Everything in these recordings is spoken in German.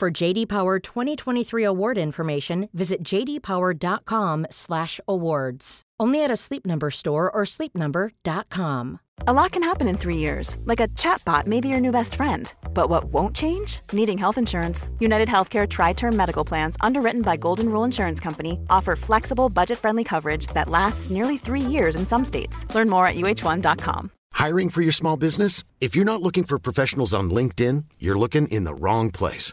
For JD Power 2023 award information, visit jdpower.com/awards. Only at a Sleep Number store or sleepnumber.com. A lot can happen in three years, like a chatbot may be your new best friend. But what won't change? Needing health insurance. United Healthcare Tri Term Medical Plans, underwritten by Golden Rule Insurance Company, offer flexible, budget friendly coverage that lasts nearly three years in some states. Learn more at uh1.com. Hiring for your small business? If you're not looking for professionals on LinkedIn, you're looking in the wrong place.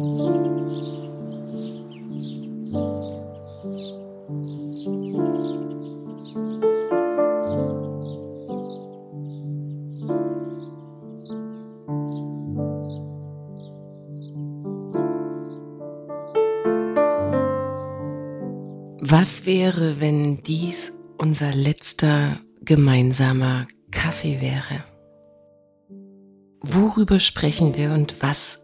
Was wäre, wenn dies unser letzter gemeinsamer Kaffee wäre? Worüber sprechen wir und was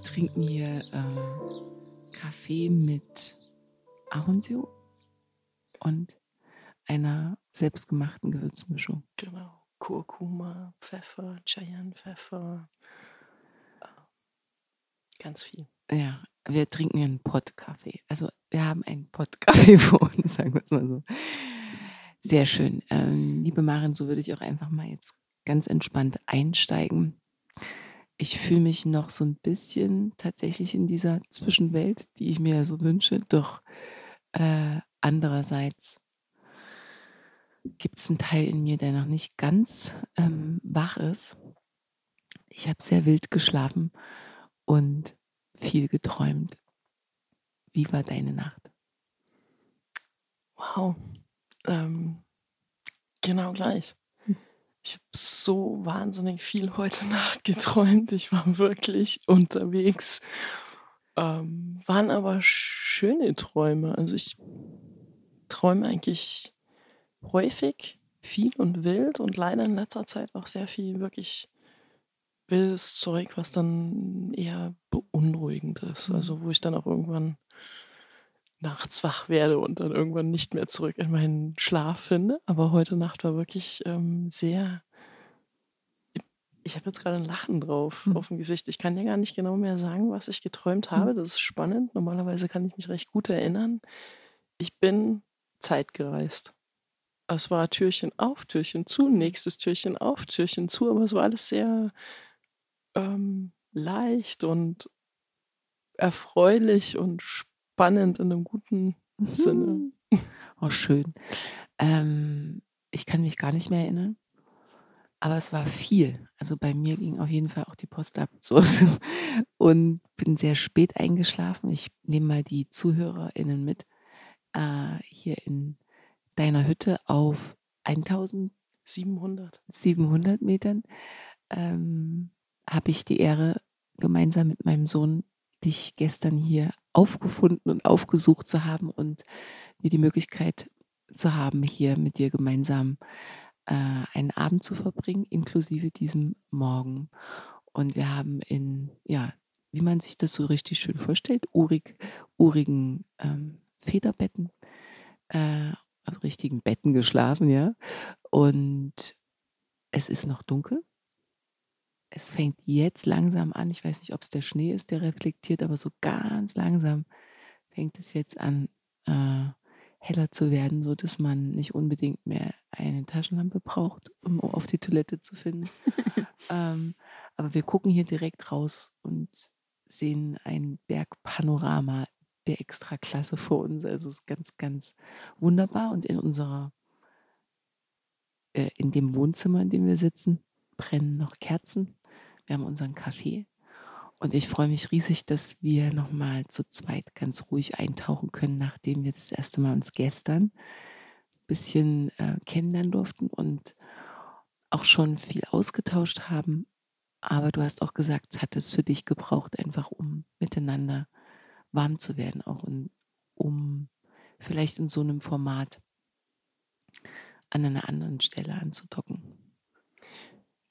Wir trinken hier äh, Kaffee mit Ahornsirup und einer selbstgemachten Gewürzmischung. Genau. Kurkuma, Pfeffer, Cayennepfeffer. Ganz viel. Ja, wir trinken einen Pottkaffee. Also wir haben einen Pottkaffee vor uns, sagen wir es mal so. Sehr schön. Ähm, liebe Marin, so würde ich auch einfach mal jetzt ganz entspannt einsteigen. Ich fühle mich noch so ein bisschen tatsächlich in dieser Zwischenwelt, die ich mir so wünsche. Doch äh, andererseits gibt es einen Teil in mir, der noch nicht ganz ähm, wach ist. Ich habe sehr wild geschlafen und viel geträumt. Wie war deine Nacht? Wow. Ähm, genau gleich. Ich habe so wahnsinnig viel heute Nacht geträumt. Ich war wirklich unterwegs. Ähm, waren aber schöne Träume. Also ich träume eigentlich häufig viel und wild und leider in letzter Zeit auch sehr viel wirklich wildes Zeug, was dann eher beunruhigend ist. Mhm. Also wo ich dann auch irgendwann nachts wach werde und dann irgendwann nicht mehr zurück in meinen Schlaf finde. Aber heute Nacht war wirklich ähm, sehr. Ich habe jetzt gerade ein Lachen drauf mhm. auf dem Gesicht. Ich kann ja gar nicht genau mehr sagen, was ich geträumt habe. Mhm. Das ist spannend. Normalerweise kann ich mich recht gut erinnern. Ich bin zeitgereist. Es war Türchen auf, Türchen zu, nächstes Türchen auf, Türchen zu, aber es war alles sehr ähm, leicht und erfreulich und spannend in einem guten mhm. Sinne. Oh, schön. Ähm, ich kann mich gar nicht mehr erinnern, aber es war viel. Also bei mir ging auf jeden Fall auch die Post ab so, und bin sehr spät eingeschlafen. Ich nehme mal die ZuhörerInnen mit. Äh, hier in deiner Hütte auf 1700 700 Metern ähm, habe ich die Ehre, gemeinsam mit meinem Sohn dich gestern hier aufgefunden und aufgesucht zu haben und mir die Möglichkeit zu haben, hier mit dir gemeinsam äh, einen Abend zu verbringen, inklusive diesem Morgen. Und wir haben in, ja, wie man sich das so richtig schön vorstellt, urig, urigen ähm, Federbetten, äh, richtigen Betten geschlafen, ja. Und es ist noch dunkel. Es fängt jetzt langsam an. Ich weiß nicht, ob es der Schnee ist, der reflektiert, aber so ganz langsam fängt es jetzt an, äh, heller zu werden, so dass man nicht unbedingt mehr eine Taschenlampe braucht, um auf die Toilette zu finden. ähm, aber wir gucken hier direkt raus und sehen ein Bergpanorama der Extraklasse vor uns. Also es ist ganz, ganz wunderbar. Und in unserer, äh, in dem Wohnzimmer, in dem wir sitzen, brennen noch Kerzen. Wir haben unseren Kaffee. Und ich freue mich riesig, dass wir nochmal zu zweit ganz ruhig eintauchen können, nachdem wir das erste Mal uns gestern ein bisschen äh, kennenlernen durften und auch schon viel ausgetauscht haben. Aber du hast auch gesagt, es hat es für dich gebraucht, einfach um miteinander warm zu werden, auch in, um vielleicht in so einem Format an einer anderen Stelle anzudocken.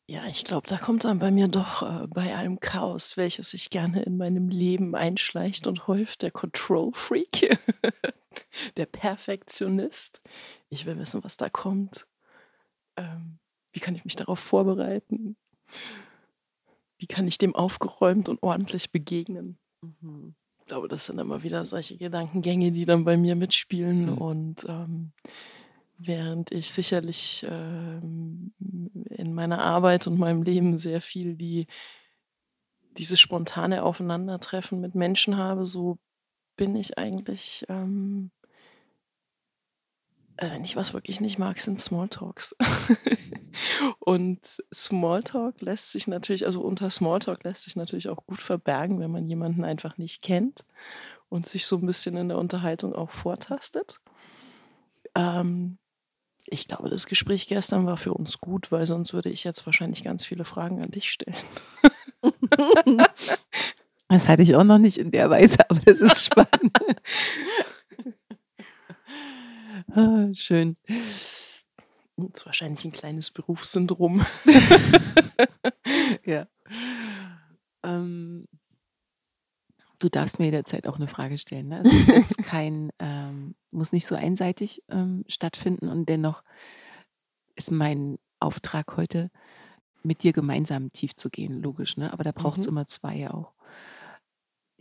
Ja, ich glaube, da kommt dann bei mir doch äh, bei allem Chaos, welches sich gerne in meinem Leben einschleicht und häuft, der Control Freak, der Perfektionist. Ich will wissen, was da kommt. Ähm, wie kann ich mich darauf vorbereiten? Wie kann ich dem aufgeräumt und ordentlich begegnen? Mhm. Ich glaube, das sind immer wieder solche Gedankengänge, die dann bei mir mitspielen mhm. und ähm, während ich sicherlich ähm, in meiner Arbeit und meinem Leben sehr viel die dieses spontane Aufeinandertreffen mit Menschen habe, so bin ich eigentlich, ähm, also wenn ich was wirklich nicht mag, sind Smalltalks. und Smalltalk lässt sich natürlich, also unter Smalltalk lässt sich natürlich auch gut verbergen, wenn man jemanden einfach nicht kennt und sich so ein bisschen in der Unterhaltung auch vortastet. Ähm, ich glaube, das Gespräch gestern war für uns gut, weil sonst würde ich jetzt wahrscheinlich ganz viele Fragen an dich stellen. Das hatte ich auch noch nicht in der Weise, aber das ist spannend. ah, schön. Das ist wahrscheinlich ein kleines Berufssyndrom. ja. Ähm, du darfst mir jederzeit auch eine Frage stellen. Ne? Es ist jetzt kein, ähm, muss nicht so einseitig ähm, stattfinden und dennoch ist mein Auftrag heute, mit dir gemeinsam tief zu gehen, logisch, ne? Aber da braucht es mhm. immer zwei auch.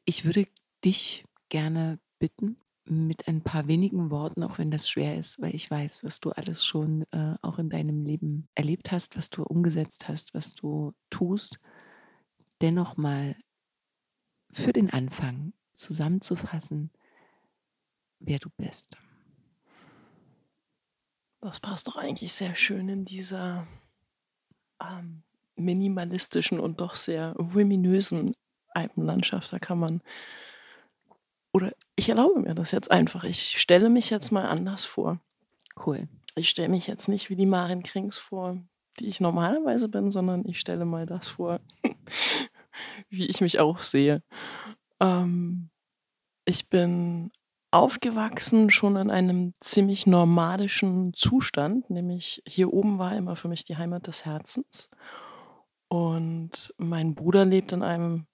Ich würde dich gerne bitten, mit ein paar wenigen Worten, auch wenn das schwer ist, weil ich weiß, was du alles schon äh, auch in deinem Leben erlebt hast, was du umgesetzt hast, was du tust, dennoch mal für den Anfang zusammenzufassen, wer du bist. Das passt doch eigentlich sehr schön in dieser ähm, minimalistischen und doch sehr voluminösen Alpenlandschaft. Da kann man, oder ich erlaube mir das jetzt einfach. Ich stelle mich jetzt mal anders vor. Cool. Ich stelle mich jetzt nicht wie die Marin Krings vor, die ich normalerweise bin, sondern ich stelle mal das vor, wie ich mich auch sehe. Ähm, ich bin aufgewachsen schon in einem ziemlich nomadischen Zustand, nämlich hier oben war immer für mich die Heimat des Herzens. Und mein Bruder lebt in einem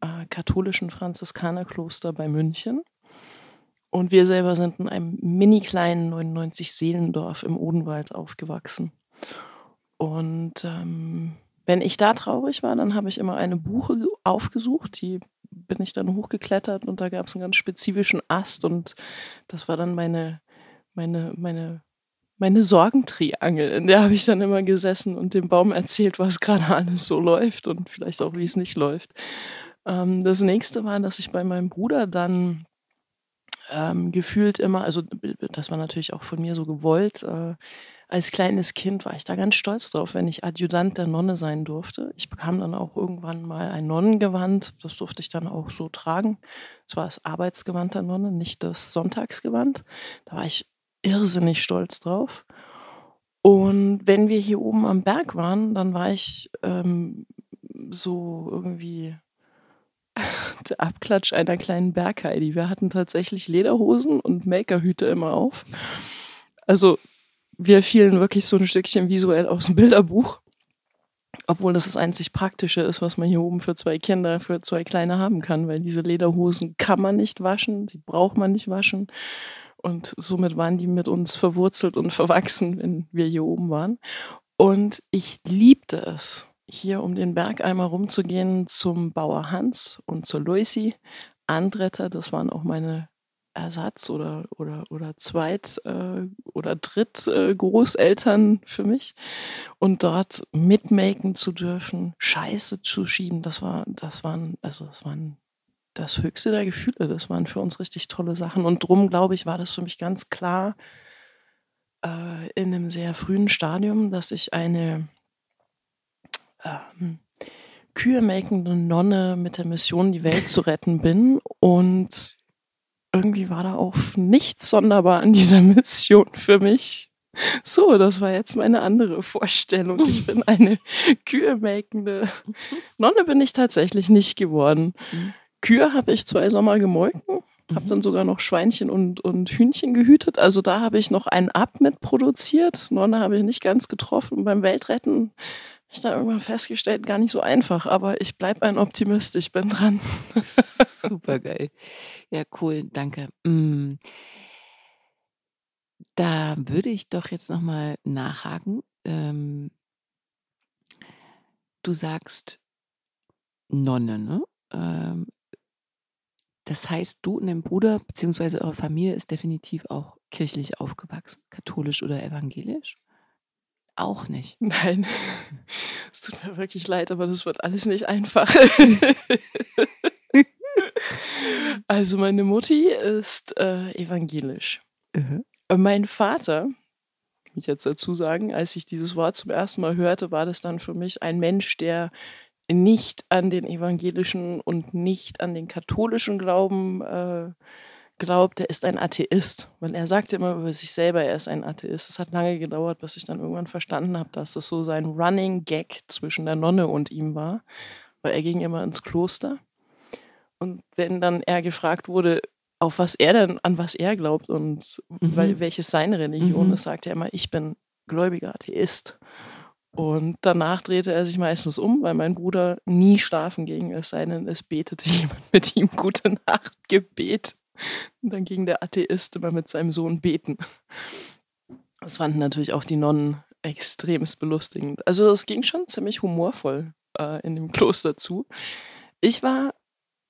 äh, katholischen Franziskanerkloster bei München. Und wir selber sind in einem mini kleinen 99-Seelendorf im Odenwald aufgewachsen. Und ähm, wenn ich da traurig war, dann habe ich immer eine Buche aufgesucht, die bin ich dann hochgeklettert und da gab es einen ganz spezifischen Ast und das war dann meine, meine, meine, meine Sorgentriangel. In der habe ich dann immer gesessen und dem Baum erzählt, was gerade alles so läuft und vielleicht auch, wie es nicht läuft. Ähm, das nächste war, dass ich bei meinem Bruder dann ähm, gefühlt immer, also das war natürlich auch von mir so gewollt, äh, als kleines Kind war ich da ganz stolz drauf, wenn ich Adjutant der Nonne sein durfte. Ich bekam dann auch irgendwann mal ein Nonnengewand. Das durfte ich dann auch so tragen. Es war das Arbeitsgewand der Nonne, nicht das Sonntagsgewand. Da war ich irrsinnig stolz drauf. Und wenn wir hier oben am Berg waren, dann war ich ähm, so irgendwie der Abklatsch einer kleinen Bergheidi. Wir hatten tatsächlich Lederhosen und Makerhüte immer auf. Also wir fielen wirklich so ein Stückchen visuell aus dem Bilderbuch. Obwohl das das einzig Praktische ist, was man hier oben für zwei Kinder, für zwei Kleine haben kann, weil diese Lederhosen kann man nicht waschen, die braucht man nicht waschen. Und somit waren die mit uns verwurzelt und verwachsen, wenn wir hier oben waren. Und ich liebte es, hier um den Berg einmal rumzugehen zum Bauer Hans und zur Luisi. Andretter, das waren auch meine Ersatz- oder, oder, oder Zweit- äh, oder Dritt-Großeltern äh, für mich. Und dort mitmaken zu dürfen, Scheiße zu schieben, das war, das waren, also das waren das höchste der Gefühle. Das waren für uns richtig tolle Sachen. Und drum, glaube ich, war das für mich ganz klar äh, in einem sehr frühen Stadium, dass ich eine ähm, kühe-makende Nonne mit der Mission, die Welt zu retten bin. Und irgendwie war da auch nichts sonderbar an dieser Mission für mich. So, das war jetzt meine andere Vorstellung. Ich bin eine kühe-makende Nonne bin ich tatsächlich nicht geworden. Mhm. Kühe habe ich zwei Sommer gemolken, habe mhm. dann sogar noch Schweinchen und, und Hühnchen gehütet. Also da habe ich noch einen Ab mit produziert. Nonne habe ich nicht ganz getroffen. Beim Weltretten ich da irgendwann festgestellt, gar nicht so einfach. Aber ich bleibe ein Optimist, ich bin dran. Super geil. Ja, cool, danke. Mm. Da würde ich doch jetzt nochmal nachhaken. Ähm, du sagst Nonne, ne? Ähm, das heißt, du und dein Bruder beziehungsweise eure Familie ist definitiv auch kirchlich aufgewachsen, katholisch oder evangelisch? Auch nicht. Nein, es tut mir wirklich leid, aber das wird alles nicht einfach. also meine Mutti ist äh, evangelisch. Mhm. Mein Vater, ich jetzt dazu sagen, als ich dieses Wort zum ersten Mal hörte, war das dann für mich ein Mensch, der nicht an den evangelischen und nicht an den katholischen Glauben äh, glaubt, er ist ein Atheist. Weil er sagte immer über sich selber, er ist ein Atheist. Es hat lange gedauert, bis ich dann irgendwann verstanden habe, dass das so sein Running Gag zwischen der Nonne und ihm war. Weil er ging immer ins Kloster. Und wenn dann er gefragt wurde, auf was er denn, an was er glaubt und mhm. weil, welches seine Religion mhm. ist, sagt er immer, ich bin gläubiger Atheist. Und danach drehte er sich meistens um, weil mein Bruder nie schlafen ging, es sei denn, es betete jemand mit ihm Gute Nacht Gebet. Und dann ging der Atheist immer mit seinem Sohn beten. Das fanden natürlich auch die Nonnen extremst belustigend. Also es ging schon ziemlich humorvoll äh, in dem Kloster zu. Ich war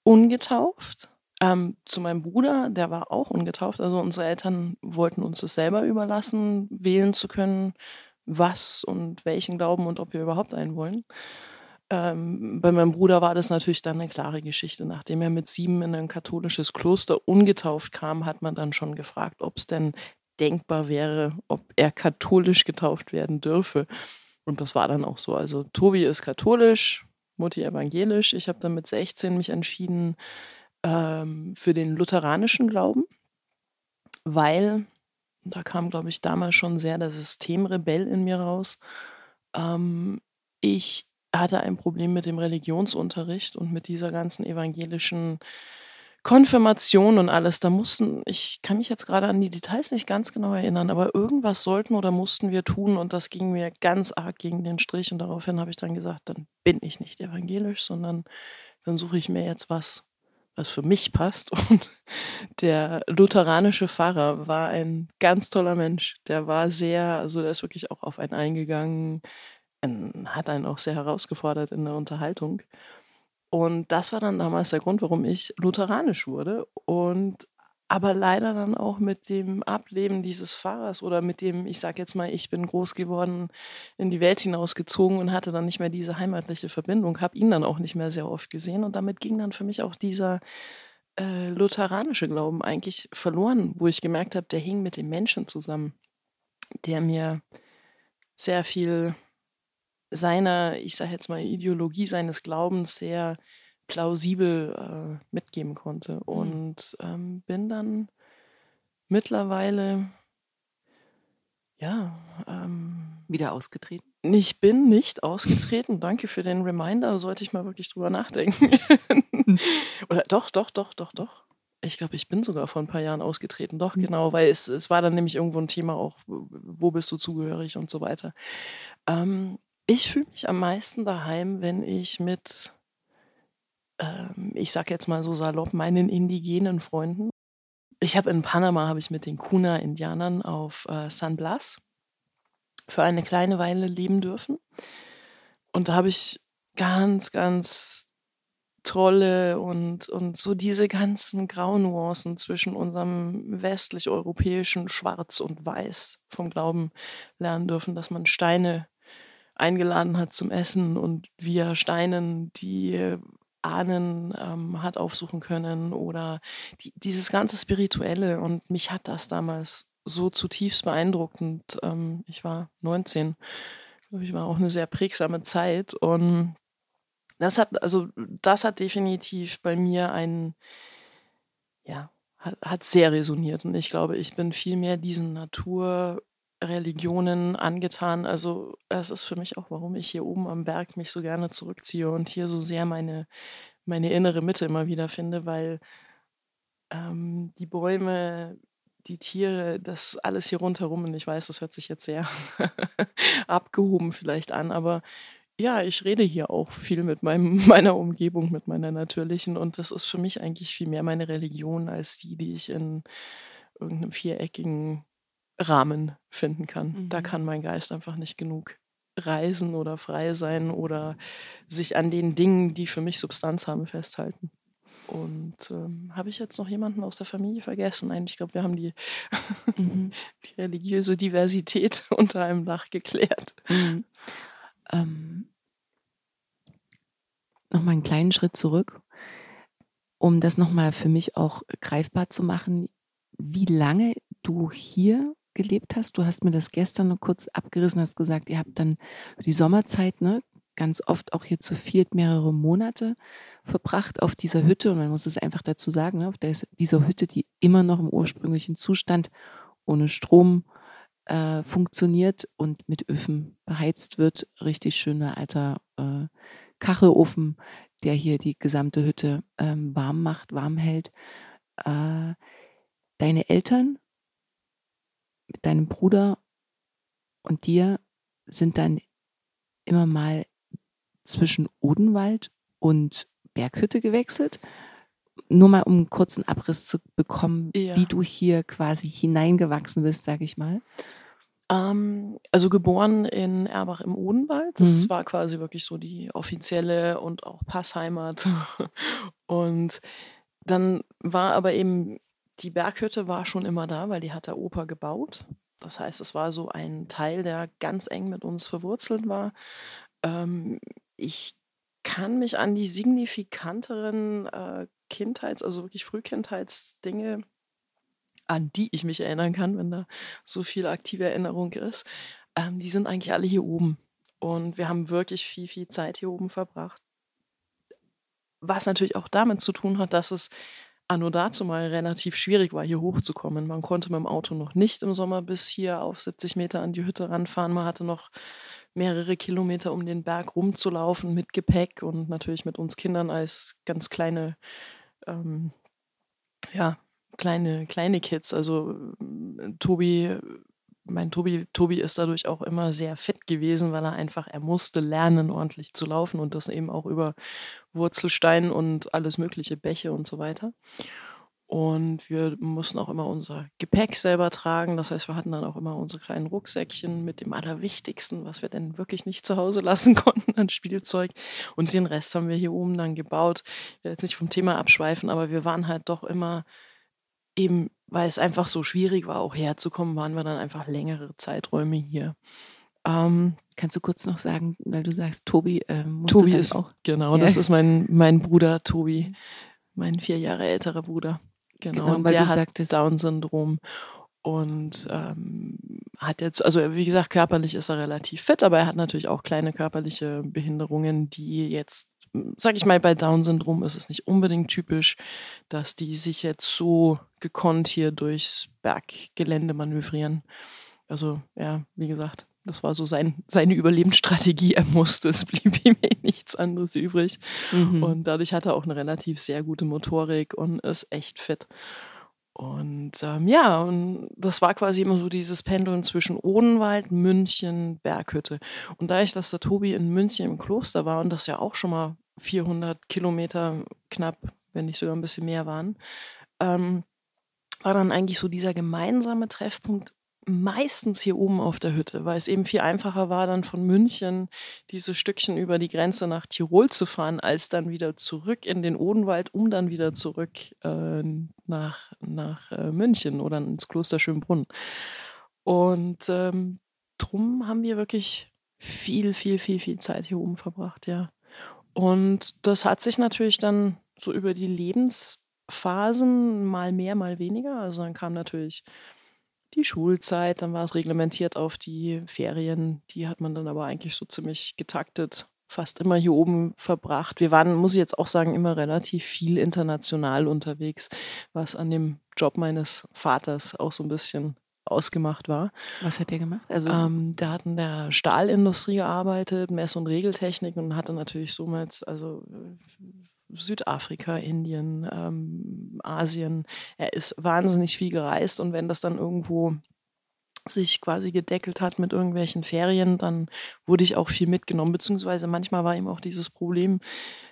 ungetauft. Ähm, zu meinem Bruder, der war auch ungetauft. Also unsere Eltern wollten uns das selber überlassen, wählen zu können, was und welchen Glauben und ob wir überhaupt einen wollen. Ähm, bei meinem Bruder war das natürlich dann eine klare Geschichte. Nachdem er mit sieben in ein katholisches Kloster ungetauft kam, hat man dann schon gefragt, ob es denn denkbar wäre, ob er katholisch getauft werden dürfe. Und das war dann auch so. Also Tobi ist katholisch, Mutti evangelisch. Ich habe dann mit 16 mich entschieden ähm, für den lutheranischen Glauben, weil da kam, glaube ich, damals schon sehr der Systemrebell in mir raus. Ähm, ich hatte ein Problem mit dem Religionsunterricht und mit dieser ganzen evangelischen Konfirmation und alles. Da mussten, ich kann mich jetzt gerade an die Details nicht ganz genau erinnern, aber irgendwas sollten oder mussten wir tun und das ging mir ganz arg gegen den Strich und daraufhin habe ich dann gesagt, dann bin ich nicht evangelisch, sondern dann suche ich mir jetzt was, was für mich passt. Und der lutheranische Pfarrer war ein ganz toller Mensch. Der war sehr, also der ist wirklich auch auf einen eingegangen, hat einen auch sehr herausgefordert in der Unterhaltung. Und das war dann damals der Grund, warum ich lutheranisch wurde. Und aber leider dann auch mit dem Ableben dieses Pfarrers oder mit dem, ich sage jetzt mal, ich bin groß geworden, in die Welt hinausgezogen und hatte dann nicht mehr diese heimatliche Verbindung, habe ihn dann auch nicht mehr sehr oft gesehen und damit ging dann für mich auch dieser äh, lutheranische Glauben eigentlich verloren, wo ich gemerkt habe, der hing mit dem Menschen zusammen, der mir sehr viel seiner, ich sage jetzt mal, Ideologie seines Glaubens sehr plausibel äh, mitgeben konnte. Mhm. Und ähm, bin dann mittlerweile, ja. Ähm, Wieder ausgetreten? Ich bin nicht ausgetreten. Danke für den Reminder. Sollte ich mal wirklich drüber nachdenken. Oder doch, doch, doch, doch, doch. Ich glaube, ich bin sogar vor ein paar Jahren ausgetreten. Doch, Mhm. genau, weil es, es war dann nämlich irgendwo ein Thema auch, wo bist du zugehörig und so weiter. Ähm, ich fühle mich am meisten daheim, wenn ich mit, ähm, ich sag jetzt mal so salopp, meinen indigenen Freunden. Ich habe in Panama, habe ich mit den Kuna-Indianern auf äh, San Blas für eine kleine Weile leben dürfen. Und da habe ich ganz, ganz tolle und, und so diese ganzen Graunuancen zwischen unserem westlich-europäischen Schwarz und Weiß vom Glauben lernen dürfen, dass man Steine eingeladen hat zum Essen und via Steinen die Ahnen ähm, hat aufsuchen können oder die, dieses ganze Spirituelle. Und mich hat das damals so zutiefst beeindruckt. Und ähm, ich war 19. Ich glaube, ich war auch eine sehr prägsame Zeit. Und das hat, also das hat definitiv bei mir einen, ja, hat, hat sehr resoniert. Und ich glaube, ich bin viel mehr diesen Naturreligionen angetan. Also es ist für mich auch, warum ich hier oben am Berg mich so gerne zurückziehe und hier so sehr meine, meine innere Mitte immer wieder finde, weil ähm, die Bäume, die Tiere, das alles hier rundherum, und ich weiß, das hört sich jetzt sehr abgehoben vielleicht an, aber ja, ich rede hier auch viel mit meinem, meiner Umgebung, mit meiner natürlichen. Und das ist für mich eigentlich viel mehr meine Religion als die, die ich in irgendeinem viereckigen Rahmen finden kann. Da Mhm. kann mein Geist einfach nicht genug reisen oder frei sein oder sich an den Dingen, die für mich Substanz haben, festhalten. Und ähm, habe ich jetzt noch jemanden aus der Familie vergessen? Nein, ich glaube, wir haben die, Mhm. die religiöse Diversität unter einem Dach geklärt. Mhm. Ähm, nochmal einen kleinen Schritt zurück, um das nochmal für mich auch greifbar zu machen, wie lange du hier gelebt hast. Du hast mir das gestern noch kurz abgerissen, hast gesagt, ihr habt dann die Sommerzeit, ne, ganz oft auch hier zu viert mehrere Monate verbracht auf dieser Hütte. Und man muss es einfach dazu sagen, ne, auf dieser Hütte, die immer noch im ursprünglichen Zustand ohne Strom äh, funktioniert und mit Öfen beheizt wird. Richtig schöner alter äh, Kachelofen, der hier die gesamte Hütte ähm, warm macht, warm hält. Äh, deine Eltern mit deinem Bruder und dir sind dann immer mal zwischen Odenwald und Berghütte gewechselt. Nur mal um einen kurzen Abriss zu bekommen, Ja. wie du hier quasi hineingewachsen bist, sage ich mal. Ähm, also geboren in Erbach im Odenwald. Das Mhm. war quasi wirklich so die offizielle und auch Passheimat. und dann war aber eben die Berghütte war schon immer da, weil die hat der Opa gebaut. Das heißt, es war so ein Teil, der ganz eng mit uns verwurzelt war. Ähm, ich kann mich an die signifikanteren äh, Kindheits-, also wirklich Frühkindheitsdinge, an die ich mich erinnern kann, wenn da so viel aktive Erinnerung ist, ähm, die sind eigentlich alle hier oben. Und wir haben wirklich viel, viel Zeit hier oben verbracht. Was natürlich auch damit zu tun hat, dass es anno dazu mal relativ schwierig war, hier hochzukommen. Man konnte mit dem Auto noch nicht im Sommer bis hier auf 70 Meter an die Hütte ranfahren. Man hatte noch mehrere Kilometer, um den Berg rumzulaufen mit Gepäck und natürlich mit uns Kindern als ganz kleine, ähm, ja, kleine, kleine Kids. Also ähm, Tobi, mein Tobi, Tobi ist dadurch auch immer sehr fit gewesen, weil er einfach, er musste lernen, ordentlich zu laufen und das eben auch über Wurzelstein und alles mögliche, Bäche und so weiter. Und wir mussten auch immer unser Gepäck selber tragen. Das heißt, wir hatten dann auch immer unsere kleinen Rucksäckchen mit dem Allerwichtigsten, was wir denn wirklich nicht zu Hause lassen konnten an Spielzeug. Und den Rest haben wir hier oben dann gebaut. Ich will jetzt nicht vom Thema abschweifen, aber wir waren halt doch immer eben, weil es einfach so schwierig war, auch herzukommen, waren wir dann einfach längere Zeiträume hier. Ähm, Kannst du kurz noch sagen, weil du sagst, Tobi äh, Tobi ist auch. Genau, Ja. das ist mein, mein Bruder Tobi, mein vier Jahre älterer Bruder. Genau, Genau, und weil der hat Down-Syndrom und ähm, hat jetzt, also wie gesagt, körperlich ist er relativ fit, aber er hat natürlich auch kleine körperliche Behinderungen, die jetzt, sag ich mal, bei Down-Syndrom ist es nicht unbedingt typisch, dass die sich jetzt so gekonnt hier durchs Berggelände manövrieren. Also ja, wie gesagt, das war so sein, seine Überlebensstrategie. Er musste, es blieb ihm eh nichts anderes übrig. Mhm. Und dadurch hat er auch eine relativ sehr gute Motorik und ist echt fit. Und ähm, ja, und das war quasi immer so dieses Pendeln zwischen Odenwald, München, Berghütte. Und da ich, dass der Tobi in München im Kloster war und das ja auch schon mal 400 Kilometer knapp, wenn nicht sogar ein bisschen mehr waren, ähm, war dann eigentlich so dieser gemeinsame Treffpunkt meistens hier oben auf der Hütte, weil es eben viel einfacher war, dann von München diese Stückchen über die Grenze nach Tirol zu fahren, als dann wieder zurück in den Odenwald, um dann wieder zurück äh, nach, nach äh, München oder ins Kloster Schönbrunn. Und ähm, drum haben wir wirklich viel, viel, viel, viel Zeit hier oben verbracht, ja. Und das hat sich natürlich dann so über die Lebensphasen mal mehr, mal weniger. Also dann kam natürlich die Schulzeit, dann war es reglementiert auf die Ferien. Die hat man dann aber eigentlich so ziemlich getaktet, fast immer hier oben verbracht. Wir waren, muss ich jetzt auch sagen, immer relativ viel international unterwegs, was an dem Job meines Vaters auch so ein bisschen ausgemacht war. Was hat der gemacht? Also ähm, der hat in der Stahlindustrie gearbeitet, Mess- und Regeltechnik und hatte natürlich somit also Südafrika, Indien, ähm, Asien. Er ist wahnsinnig viel gereist und wenn das dann irgendwo sich quasi gedeckelt hat mit irgendwelchen Ferien, dann wurde ich auch viel mitgenommen, beziehungsweise manchmal war eben auch dieses Problem,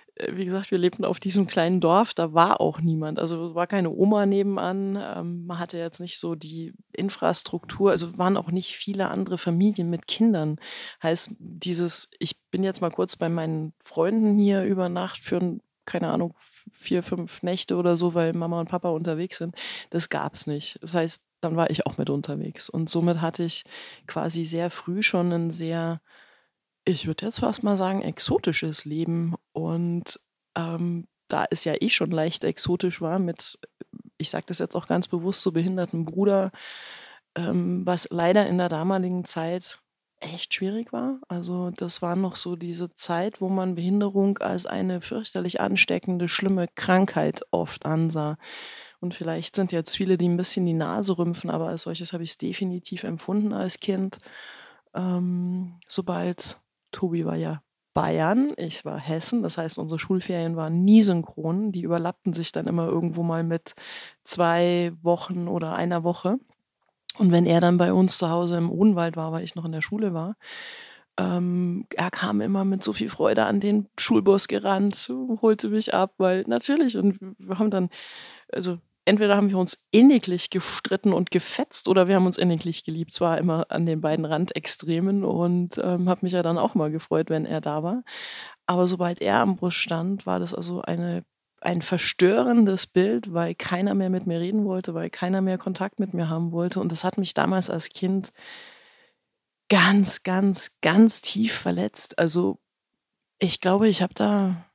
äh, wie gesagt, wir lebten auf diesem kleinen Dorf, da war auch niemand. Also war keine Oma nebenan. Ähm, man hatte jetzt nicht so die Infrastruktur, also waren auch nicht viele andere Familien mit Kindern. Heißt, dieses, ich bin jetzt mal kurz bei meinen Freunden hier über Nacht für ein keine Ahnung, vier, fünf Nächte oder so, weil Mama und Papa unterwegs sind. Das gab es nicht. Das heißt, dann war ich auch mit unterwegs. Und somit hatte ich quasi sehr früh schon ein sehr, ich würde jetzt fast mal sagen, exotisches Leben. Und ähm, da es ja eh schon leicht exotisch war mit, ich sage das jetzt auch ganz bewusst, so behinderten Bruder, ähm, was leider in der damaligen Zeit echt schwierig war. Also das war noch so diese Zeit, wo man Behinderung als eine fürchterlich ansteckende, schlimme Krankheit oft ansah. Und vielleicht sind jetzt viele, die ein bisschen die Nase rümpfen, aber als solches habe ich es definitiv empfunden als Kind. Ähm, sobald Tobi war ja Bayern, ich war Hessen, das heißt, unsere Schulferien waren nie synchron. Die überlappten sich dann immer irgendwo mal mit zwei Wochen oder einer Woche. Und wenn er dann bei uns zu Hause im Odenwald war, weil ich noch in der Schule war, ähm, er kam immer mit so viel Freude an den Schulbus gerannt, holte mich ab, weil natürlich, und wir haben dann, also entweder haben wir uns inniglich gestritten und gefetzt oder wir haben uns inniglich geliebt. Zwar immer an den beiden Randextremen und ähm, habe mich ja dann auch mal gefreut, wenn er da war. Aber sobald er am Bus stand, war das also eine ein verstörendes Bild, weil keiner mehr mit mir reden wollte, weil keiner mehr Kontakt mit mir haben wollte. Und das hat mich damals als Kind ganz, ganz, ganz tief verletzt. Also ich glaube, ich habe da,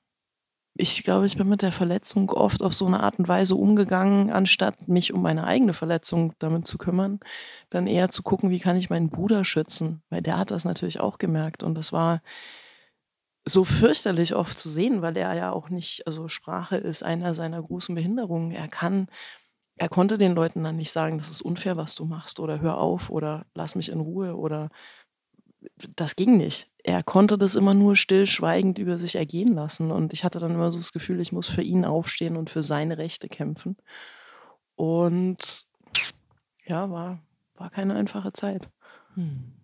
ich glaube, ich bin mit der Verletzung oft auf so eine Art und Weise umgegangen, anstatt mich um meine eigene Verletzung damit zu kümmern, dann eher zu gucken, wie kann ich meinen Bruder schützen, weil der hat das natürlich auch gemerkt. Und das war so fürchterlich oft zu sehen, weil er ja auch nicht, also Sprache ist einer seiner großen Behinderungen. Er kann, er konnte den Leuten dann nicht sagen, das ist unfair, was du machst, oder hör auf, oder lass mich in Ruhe, oder das ging nicht. Er konnte das immer nur stillschweigend über sich ergehen lassen. Und ich hatte dann immer so das Gefühl, ich muss für ihn aufstehen und für seine Rechte kämpfen. Und ja, war, war keine einfache Zeit. Hm.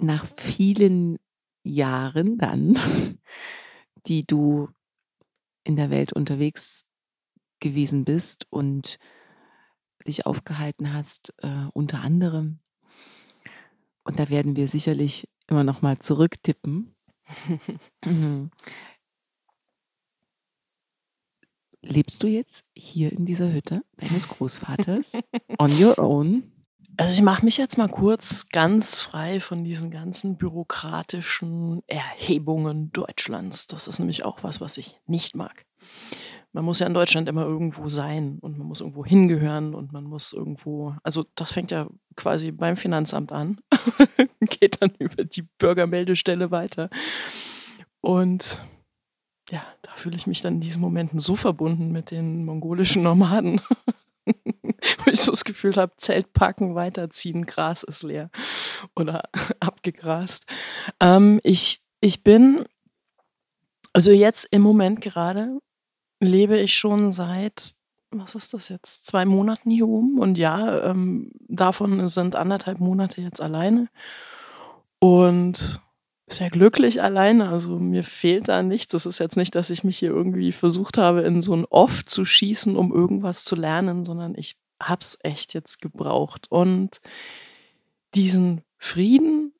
nach vielen Jahren dann, die du in der Welt unterwegs gewesen bist und dich aufgehalten hast, äh, unter anderem. Und da werden wir sicherlich immer noch mal zurücktippen. Mhm. Lebst du jetzt hier in dieser Hütte deines Großvaters on your own? Also ich mache mich jetzt mal kurz ganz frei von diesen ganzen bürokratischen Erhebungen Deutschlands. Das ist nämlich auch was, was ich nicht mag. Man muss ja in Deutschland immer irgendwo sein und man muss irgendwo hingehören und man muss irgendwo, also das fängt ja quasi beim Finanzamt an, geht dann über die Bürgermeldestelle weiter. Und ja, da fühle ich mich dann in diesen Momenten so verbunden mit den mongolischen Nomaden. wo ich so das Gefühl habe, Zelt packen, weiterziehen, Gras ist leer oder abgegrast. Ähm, ich, ich bin, also jetzt im Moment gerade lebe ich schon seit, was ist das jetzt, zwei Monaten hier oben und ja, ähm, davon sind anderthalb Monate jetzt alleine und sehr glücklich alleine. Also mir fehlt da nichts. Es ist jetzt nicht, dass ich mich hier irgendwie versucht habe, in so ein Off zu schießen, um irgendwas zu lernen, sondern ich habe es echt jetzt gebraucht. Und diesen Frieden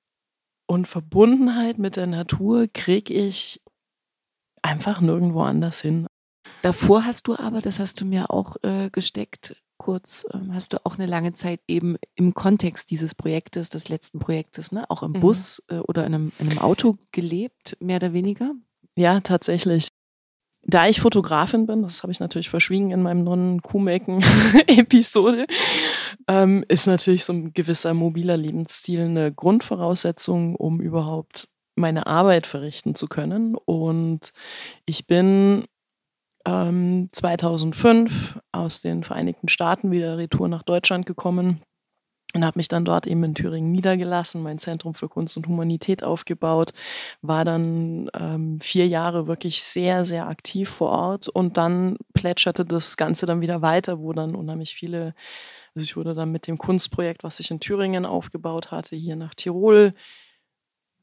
und Verbundenheit mit der Natur kriege ich einfach nirgendwo anders hin. Davor hast du aber, das hast du mir auch äh, gesteckt, kurz, ähm, hast du auch eine lange Zeit eben im Kontext dieses Projektes, des letzten Projektes, ne, auch im mhm. Bus äh, oder in einem, in einem Auto gelebt, mehr oder weniger? Ja, tatsächlich. Da ich Fotografin bin, das habe ich natürlich verschwiegen in meinem Non-Kuhmecken-Episode, ähm, ist natürlich so ein gewisser mobiler Lebensstil eine Grundvoraussetzung, um überhaupt meine Arbeit verrichten zu können. Und ich bin ähm, 2005 aus den Vereinigten Staaten wieder retour nach Deutschland gekommen und habe mich dann dort eben in Thüringen niedergelassen, mein Zentrum für Kunst und Humanität aufgebaut, war dann ähm, vier Jahre wirklich sehr, sehr aktiv vor Ort und dann plätscherte das Ganze dann wieder weiter, wo dann unheimlich viele, also ich wurde dann mit dem Kunstprojekt, was ich in Thüringen aufgebaut hatte, hier nach Tirol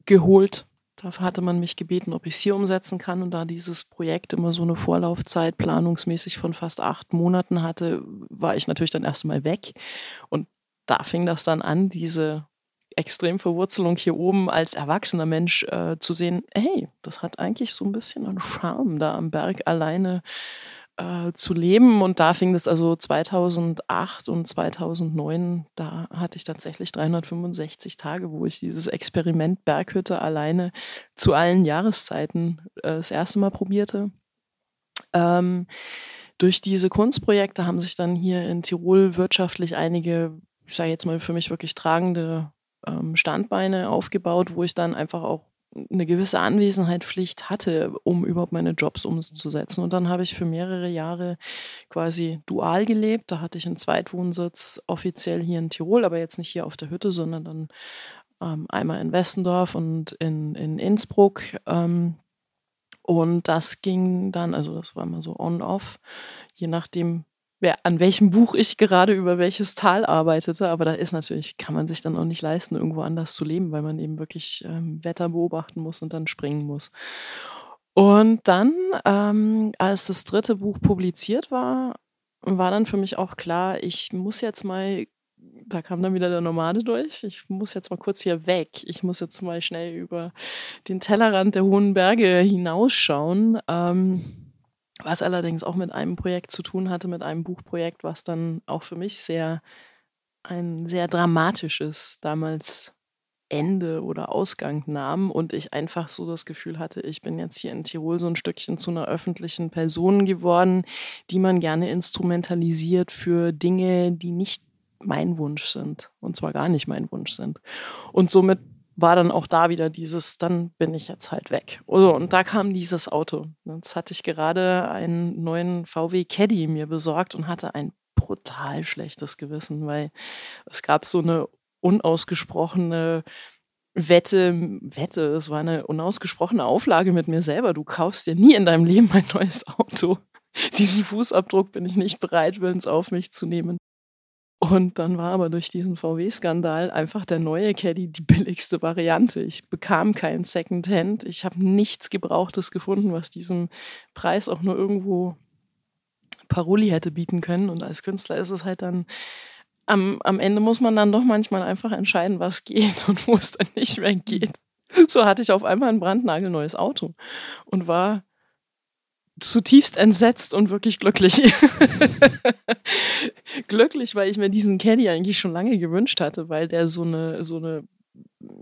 geholt Dafür hatte man mich gebeten, ob ich es hier umsetzen kann. Und da dieses Projekt immer so eine Vorlaufzeit planungsmäßig von fast acht Monaten hatte, war ich natürlich dann erst mal weg. Und da fing das dann an, diese Extremverwurzelung hier oben als erwachsener Mensch äh, zu sehen, hey, das hat eigentlich so ein bisschen einen Charme, da am Berg alleine äh, zu leben. Und da fing das also 2008 und 2009, da hatte ich tatsächlich 365 Tage, wo ich dieses Experiment Berghütte alleine zu allen Jahreszeiten äh, das erste Mal probierte. Ähm, durch diese Kunstprojekte haben sich dann hier in Tirol wirtschaftlich einige, ich sage jetzt mal für mich wirklich tragende ähm, Standbeine aufgebaut, wo ich dann einfach auch eine gewisse Anwesenheitspflicht hatte, um überhaupt meine Jobs umzusetzen. Und dann habe ich für mehrere Jahre quasi dual gelebt. Da hatte ich einen Zweitwohnsitz offiziell hier in Tirol, aber jetzt nicht hier auf der Hütte, sondern dann ähm, einmal in Westendorf und in, in Innsbruck. Ähm, und das ging dann, also das war immer so on-off, je nachdem, wer, an welchem Buch ich gerade über welches Tal arbeitete. Aber da ist natürlich, kann man sich dann auch nicht leisten, irgendwo anders zu leben, weil man eben wirklich ähm, Wetter beobachten muss und dann springen muss. Und dann, ähm, als das dritte Buch publiziert war, war dann für mich auch klar, ich muss jetzt mal, da kam dann wieder der Nomade durch, ich muss jetzt mal kurz hier weg. Ich muss jetzt mal schnell über den Tellerrand der hohen Berge hinausschauen. Ähm, was allerdings auch mit einem Projekt zu tun hatte, mit einem Buchprojekt, was dann auch für mich sehr ein sehr dramatisches damals Ende oder Ausgang nahm und ich einfach so das Gefühl hatte, ich bin jetzt hier in Tirol so ein Stückchen zu einer öffentlichen Person geworden, die man gerne instrumentalisiert für Dinge, die nicht mein Wunsch sind und zwar gar nicht mein Wunsch sind. Und somit war dann auch da wieder dieses, dann bin ich jetzt halt weg. Also, und da kam dieses Auto. Jetzt hatte ich gerade einen neuen VW Caddy mir besorgt und hatte ein brutal schlechtes Gewissen, weil es gab so eine unausgesprochene Wette, Wette, es war eine unausgesprochene Auflage mit mir selber. Du kaufst dir nie in deinem Leben ein neues Auto. Diesen Fußabdruck bin ich nicht bereit, willens auf mich zu nehmen. Und dann war aber durch diesen VW-Skandal einfach der neue Caddy die billigste Variante. Ich bekam keinen Secondhand. Ich habe nichts Gebrauchtes gefunden, was diesem Preis auch nur irgendwo Paroli hätte bieten können. Und als Künstler ist es halt dann, am, am Ende muss man dann doch manchmal einfach entscheiden, was geht und wo es dann nicht mehr geht. So hatte ich auf einmal ein brandnagelneues Auto und war zutiefst entsetzt und wirklich glücklich. glücklich, weil ich mir diesen Caddy eigentlich schon lange gewünscht hatte, weil der so eine, so eine,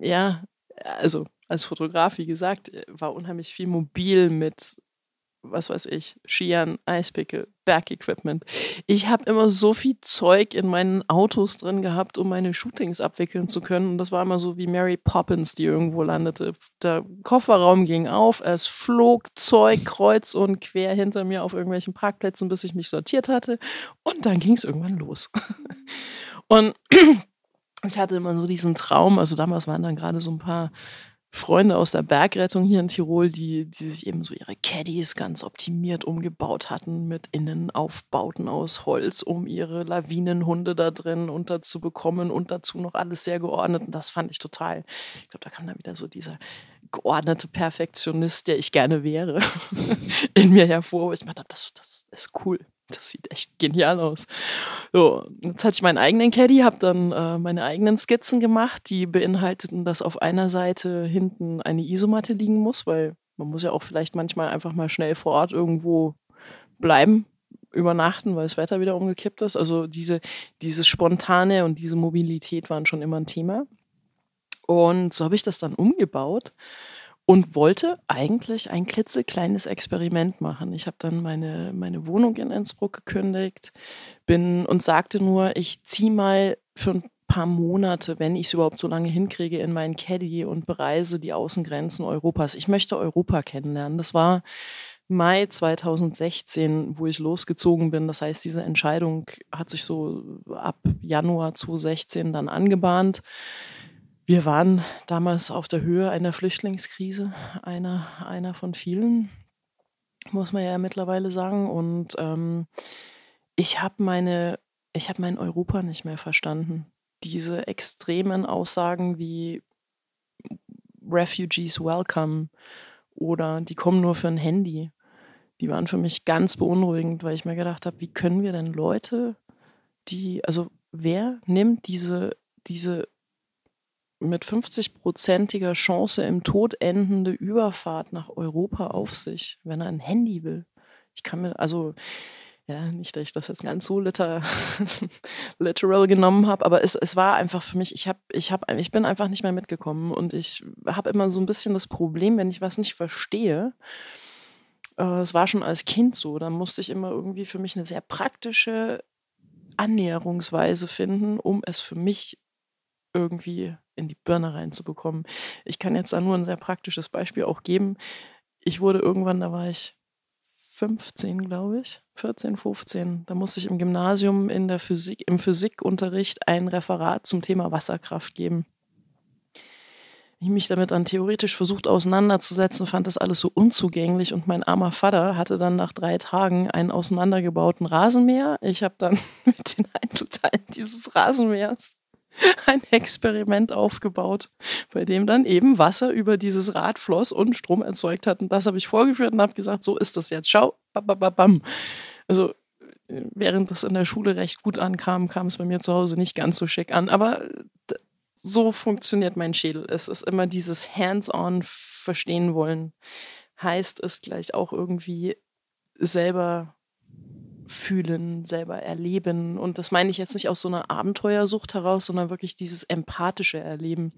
ja, also als Fotograf, wie gesagt, war unheimlich viel mobil mit was weiß ich, Skiern, Eispickel, Bergequipment. Ich habe immer so viel Zeug in meinen Autos drin gehabt, um meine Shootings abwickeln zu können. Und das war immer so wie Mary Poppins, die irgendwo landete. Der Kofferraum ging auf, es flog Zeug kreuz und quer hinter mir auf irgendwelchen Parkplätzen, bis ich mich sortiert hatte. Und dann ging es irgendwann los. Und ich hatte immer so diesen Traum, also damals waren dann gerade so ein paar Freunde aus der Bergrettung hier in Tirol, die, die sich eben so ihre Caddies ganz optimiert umgebaut hatten mit Innenaufbauten aus Holz, um ihre Lawinenhunde da drin unterzubekommen und dazu noch alles sehr geordnet. Und das fand ich total, ich glaube, da kam dann wieder so dieser geordnete Perfektionist, der ich gerne wäre, in mir hervor. Ich dachte, das, das ist cool. Das sieht echt genial aus. So, jetzt hatte ich meinen eigenen Caddy, habe dann äh, meine eigenen Skizzen gemacht, die beinhalteten, dass auf einer Seite hinten eine Isomatte liegen muss, weil man muss ja auch vielleicht manchmal einfach mal schnell vor Ort irgendwo bleiben, übernachten, weil das Wetter wieder umgekippt ist. Also diese, dieses Spontane und diese Mobilität waren schon immer ein Thema. Und so habe ich das dann umgebaut und wollte eigentlich ein klitzekleines Experiment machen. Ich habe dann meine, meine Wohnung in Innsbruck gekündigt bin und sagte nur, ich ziehe mal für ein paar Monate, wenn ich es überhaupt so lange hinkriege, in meinen Caddy und bereise die Außengrenzen Europas. Ich möchte Europa kennenlernen. Das war Mai 2016, wo ich losgezogen bin. Das heißt, diese Entscheidung hat sich so ab Januar 2016 dann angebahnt. Wir waren damals auf der Höhe einer Flüchtlingskrise, einer, einer von vielen, muss man ja mittlerweile sagen. Und ähm, ich habe meine, ich habe mein Europa nicht mehr verstanden. Diese extremen Aussagen wie Refugees welcome oder die kommen nur für ein Handy, die waren für mich ganz beunruhigend, weil ich mir gedacht habe, wie können wir denn Leute, die, also wer nimmt diese, diese mit 50-prozentiger Chance im Tod endende Überfahrt nach Europa auf sich, wenn er ein Handy will. Ich kann mir, also, ja, nicht, dass ich das jetzt ganz so liter literal genommen habe, aber es, es war einfach für mich, ich, hab, ich, hab, ich bin einfach nicht mehr mitgekommen und ich habe immer so ein bisschen das Problem, wenn ich was nicht verstehe, äh, es war schon als Kind so, dann musste ich immer irgendwie für mich eine sehr praktische Annäherungsweise finden, um es für mich irgendwie in die Birne reinzubekommen. Ich kann jetzt da nur ein sehr praktisches Beispiel auch geben. Ich wurde irgendwann, da war ich 15, glaube ich, 14, 15. Da musste ich im Gymnasium in der Physik, im Physikunterricht ein Referat zum Thema Wasserkraft geben. Ich mich damit dann theoretisch versucht auseinanderzusetzen, fand das alles so unzugänglich und mein armer Vater hatte dann nach drei Tagen einen auseinandergebauten Rasenmäher. Ich habe dann mit den Einzelteilen dieses Rasenmähers ein Experiment aufgebaut, bei dem dann eben Wasser über dieses Rad floss und Strom erzeugt hat. Und das habe ich vorgeführt und habe gesagt, so ist das jetzt. Schau, bam. Also während das in der Schule recht gut ankam, kam es bei mir zu Hause nicht ganz so schick an. Aber so funktioniert mein Schädel. Es ist immer dieses Hands-on verstehen wollen. Heißt es gleich auch irgendwie selber fühlen, selber erleben. Und das meine ich jetzt nicht aus so einer Abenteuersucht heraus, sondern wirklich dieses empathische Erleben.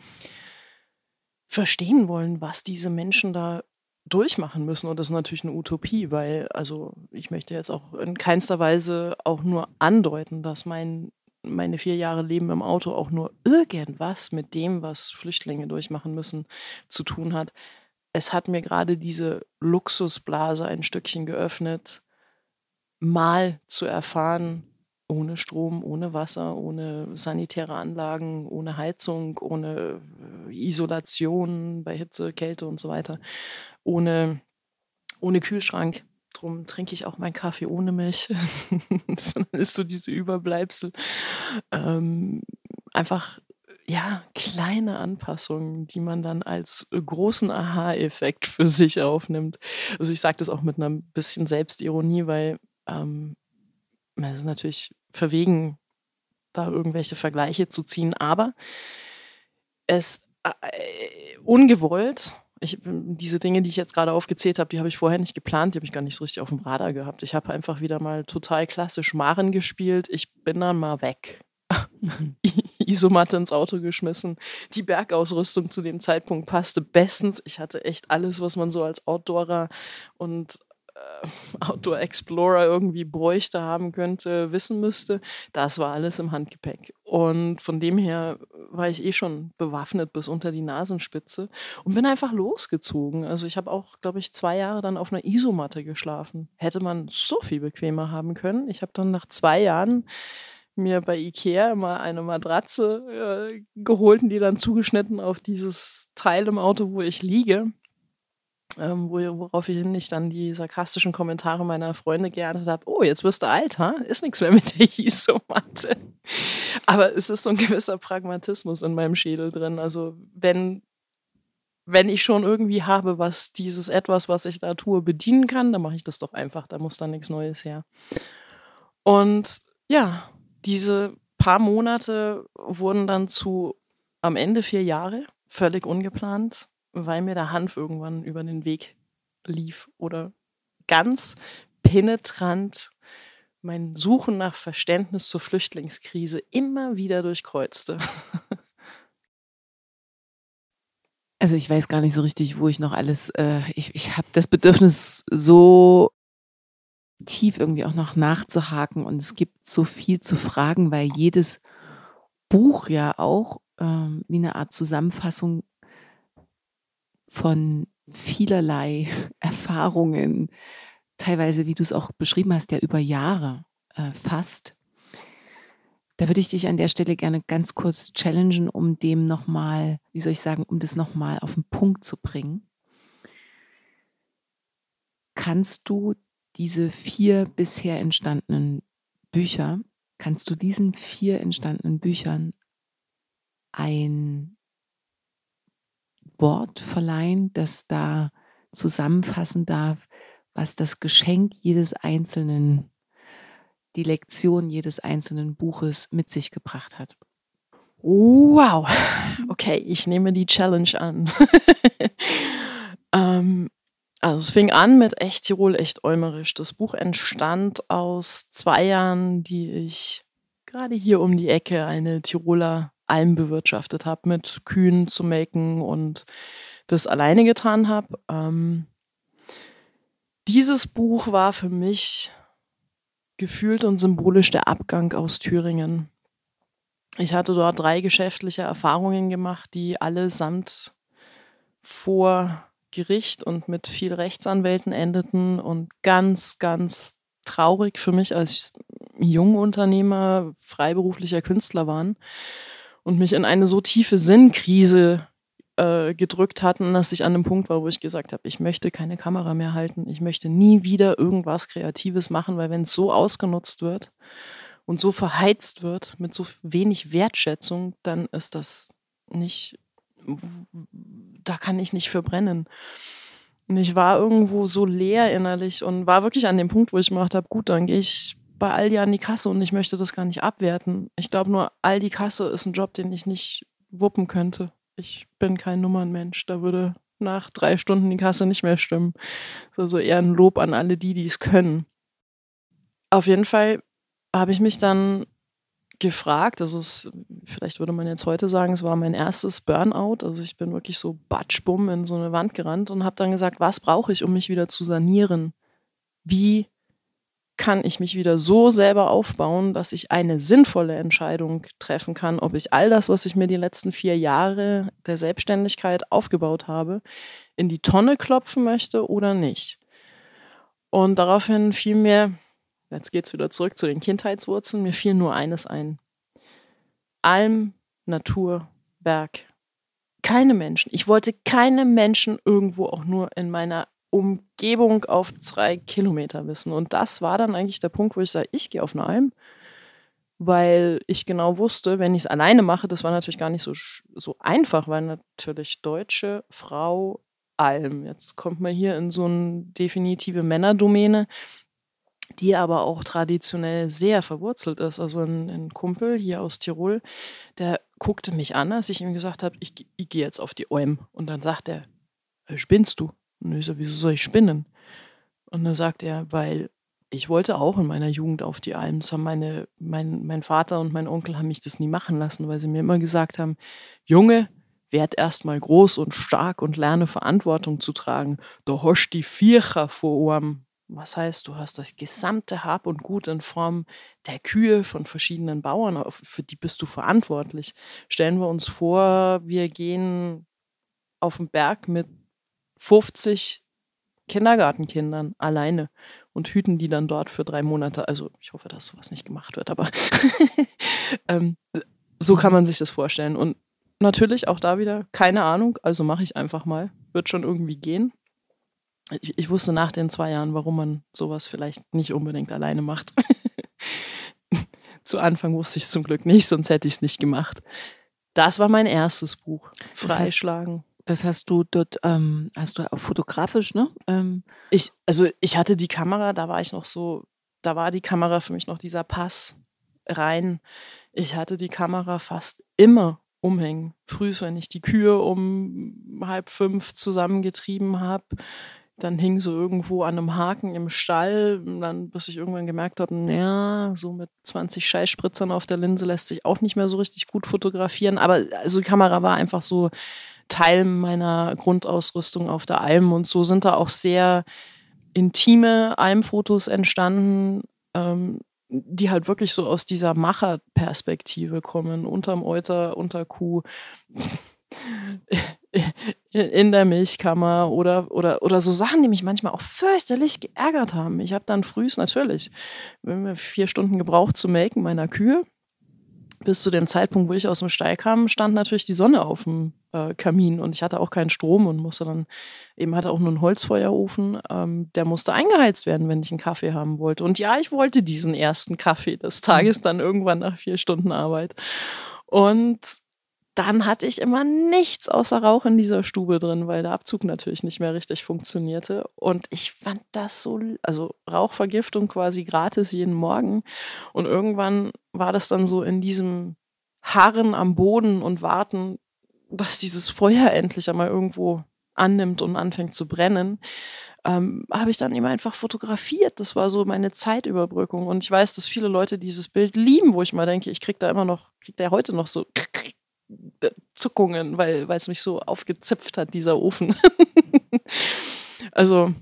Verstehen wollen, was diese Menschen da durchmachen müssen. Und das ist natürlich eine Utopie, weil, also ich möchte jetzt auch in keinster Weise auch nur andeuten, dass mein, meine vier Jahre Leben im Auto auch nur irgendwas mit dem, was Flüchtlinge durchmachen müssen, zu tun hat. Es hat mir gerade diese Luxusblase ein Stückchen geöffnet, mal zu erfahren, ohne Strom, ohne Wasser, ohne sanitäre Anlagen, ohne Heizung, ohne äh, Isolation bei Hitze, Kälte und so weiter, ohne, ohne Kühlschrank. Drum trinke ich auch meinen Kaffee ohne Milch. das ist so diese Überbleibsel. Ähm, einfach ja, kleine Anpassungen, die man dann als großen Aha-Effekt für sich aufnimmt. Also ich sage das auch mit einer bisschen Selbstironie, weil ähm, es ist natürlich verwegen, da irgendwelche Vergleiche zu ziehen, aber es äh, ungewollt, ich, diese Dinge, die ich jetzt gerade aufgezählt habe, die habe ich vorher nicht geplant, die habe ich gar nicht so richtig auf dem Radar gehabt. Ich habe einfach wieder mal total klassisch Maren gespielt. Ich bin dann mal weg. Isomatte ins Auto geschmissen. Die Bergausrüstung zu dem Zeitpunkt passte bestens. Ich hatte echt alles, was man so als Outdoorer und äh, Outdoor Explorer irgendwie bräuchte, haben könnte, wissen müsste. Das war alles im Handgepäck. Und von dem her war ich eh schon bewaffnet bis unter die Nasenspitze und bin einfach losgezogen. Also ich habe auch, glaube ich, zwei Jahre dann auf einer Isomatte geschlafen. Hätte man so viel bequemer haben können. Ich habe dann nach zwei Jahren mir bei Ikea mal eine Matratze äh, geholt und die dann zugeschnitten auf dieses Teil im Auto, wo ich liege. Ähm, wo, woraufhin ich dann die sarkastischen Kommentare meiner Freunde geerntet habe, oh, jetzt wirst du alt, ha? ist nichts mehr mit der Isomatte. Aber es ist so ein gewisser Pragmatismus in meinem Schädel drin. Also wenn, wenn ich schon irgendwie habe, was dieses etwas, was ich da tue, bedienen kann, dann mache ich das doch einfach, da muss dann nichts Neues her. Und ja, diese paar Monate wurden dann zu am Ende vier Jahre, völlig ungeplant, weil mir der Hanf irgendwann über den Weg lief oder ganz penetrant mein Suchen nach Verständnis zur Flüchtlingskrise immer wieder durchkreuzte. Also ich weiß gar nicht so richtig, wo ich noch alles, äh, ich, ich habe das Bedürfnis so tief irgendwie auch noch nachzuhaken und es gibt so viel zu fragen, weil jedes Buch ja auch ähm, wie eine Art Zusammenfassung von vielerlei Erfahrungen, teilweise, wie du es auch beschrieben hast, ja über Jahre äh, fast. Da würde ich dich an der Stelle gerne ganz kurz challengen, um dem nochmal, wie soll ich sagen, um das nochmal auf den Punkt zu bringen. Kannst du diese vier bisher entstandenen Bücher, kannst du diesen vier entstandenen Büchern ein Wort verleihen, das da zusammenfassen darf, was das Geschenk jedes einzelnen, die Lektion jedes einzelnen Buches mit sich gebracht hat. Wow, okay, ich nehme die Challenge an. ähm, also es fing an mit Echt Tirol, echt Eumerisch. Das Buch entstand aus zwei Jahren, die ich gerade hier um die Ecke eine Tiroler Alm bewirtschaftet habe, mit Kühen zu melken und das alleine getan habe. Ähm, dieses Buch war für mich gefühlt und symbolisch der Abgang aus Thüringen. Ich hatte dort drei geschäftliche Erfahrungen gemacht, die allesamt vor Gericht und mit viel Rechtsanwälten endeten und ganz, ganz traurig für mich als Jungunternehmer, freiberuflicher Künstler waren und mich in eine so tiefe Sinnkrise äh, gedrückt hatten, dass ich an dem Punkt war, wo ich gesagt habe, ich möchte keine Kamera mehr halten, ich möchte nie wieder irgendwas Kreatives machen, weil wenn es so ausgenutzt wird und so verheizt wird mit so wenig Wertschätzung, dann ist das nicht da kann ich nicht für brennen. Und ich war irgendwo so leer innerlich und war wirklich an dem Punkt, wo ich gemacht habe, gut, dann gehe ich bei Aldi an die Kasse und ich möchte das gar nicht abwerten. Ich glaube nur, Aldi Kasse ist ein Job, den ich nicht wuppen könnte. Ich bin kein Nummernmensch. Da würde nach drei Stunden die Kasse nicht mehr stimmen. Also eher ein Lob an alle die, die es können. Auf jeden Fall habe ich mich dann gefragt. Also es, vielleicht würde man jetzt heute sagen, es war mein erstes Burnout. Also ich bin wirklich so batschbumm in so eine Wand gerannt und habe dann gesagt, was brauche ich, um mich wieder zu sanieren? Wie kann ich mich wieder so selber aufbauen, dass ich eine sinnvolle Entscheidung treffen kann, ob ich all das, was ich mir die letzten vier Jahre der Selbstständigkeit aufgebaut habe, in die Tonne klopfen möchte oder nicht. Und daraufhin fiel mir Jetzt geht es wieder zurück zu den Kindheitswurzeln. Mir fiel nur eines ein. Alm, Natur, Berg. Keine Menschen. Ich wollte keine Menschen irgendwo auch nur in meiner Umgebung auf zwei Kilometer wissen. Und das war dann eigentlich der Punkt, wo ich sage, ich gehe auf eine Alm, weil ich genau wusste, wenn ich es alleine mache, das war natürlich gar nicht so, so einfach, weil natürlich deutsche Frau Alm. Jetzt kommt man hier in so eine definitive Männerdomäne die aber auch traditionell sehr verwurzelt ist. Also ein, ein, Kumpel hier aus Tirol, der guckte mich an, als ich ihm gesagt habe, ich, ich gehe jetzt auf die Oem. Und dann sagt er, spinnst du? Und ich so, wieso soll ich spinnen? Und dann sagt er, weil ich wollte auch in meiner Jugend auf die Alm. Das haben meine, mein, mein Vater und mein Onkel haben mich das nie machen lassen, weil sie mir immer gesagt haben, Junge, werd erst mal groß und stark und lerne Verantwortung zu tragen. Da hast die Viecher vor Ohren was heißt, du hast das gesamte Hab und Gut in Form der Kühe von verschiedenen Bauern, für die bist du verantwortlich. Stellen wir uns vor, wir gehen auf den Berg mit 50 Kindergartenkindern alleine und hüten die dann dort für drei Monate. Also ich hoffe, dass sowas nicht gemacht wird, aber ähm, so kann man sich das vorstellen. Und natürlich auch da wieder keine Ahnung, also mache ich einfach mal. Wird schon irgendwie gehen. Ich, ich, wusste nach den zwei Jahren, warum man sowas vielleicht nicht unbedingt alleine macht. Zu Anfang wusste ich es zum Glück nicht, sonst hätte ich es nicht gemacht. Das war mein erstes Buch. Freischlagen. Das hast du dort, ähm, hast du auch fotografisch, ne? Ähm. Ich, also ich hatte die Kamera, da war ich noch so, da war die Kamera für mich noch dieser Pass rein. Ich hatte die Kamera fast immer umhängen. Frühs, wenn ich die Kühe um halb fünf zusammengetrieben habe, dann hing so irgendwo an einem Haken im Stall, dann, bis ich irgendwann gemerkt habe, naja, so mit 20 Scheißspritzern auf der Linse lässt sich auch nicht mehr so richtig gut fotografieren. Aber also die Kamera war einfach so Teil meiner Grundausrüstung auf der Alm und so sind da auch sehr intime Almfotos entstanden, ähm, die halt wirklich so aus dieser Macherperspektive kommen, unterm Euter, unter Kuh in der Milchkammer oder, oder, oder so Sachen, die mich manchmal auch fürchterlich geärgert haben. Ich habe dann frühs natürlich vier Stunden gebraucht zu melken meiner Kühe. Bis zu dem Zeitpunkt, wo ich aus dem Stall kam, stand natürlich die Sonne auf dem äh, Kamin und ich hatte auch keinen Strom und musste dann, eben hatte auch nur einen Holzfeuerofen, ähm, der musste eingeheizt werden, wenn ich einen Kaffee haben wollte. Und ja, ich wollte diesen ersten Kaffee des Tages dann irgendwann nach vier Stunden Arbeit. Und dann hatte ich immer nichts außer Rauch in dieser Stube drin, weil der Abzug natürlich nicht mehr richtig funktionierte. Und ich fand das so, also Rauchvergiftung quasi gratis jeden Morgen. Und irgendwann war das dann so in diesem Harren am Boden und warten, dass dieses Feuer endlich einmal irgendwo annimmt und anfängt zu brennen, ähm, habe ich dann immer einfach fotografiert. Das war so meine Zeitüberbrückung. Und ich weiß, dass viele Leute dieses Bild lieben, wo ich mal denke, ich kriege da immer noch, kriege da heute noch so Zuckungen, weil es mich so aufgezipft hat, dieser Ofen. also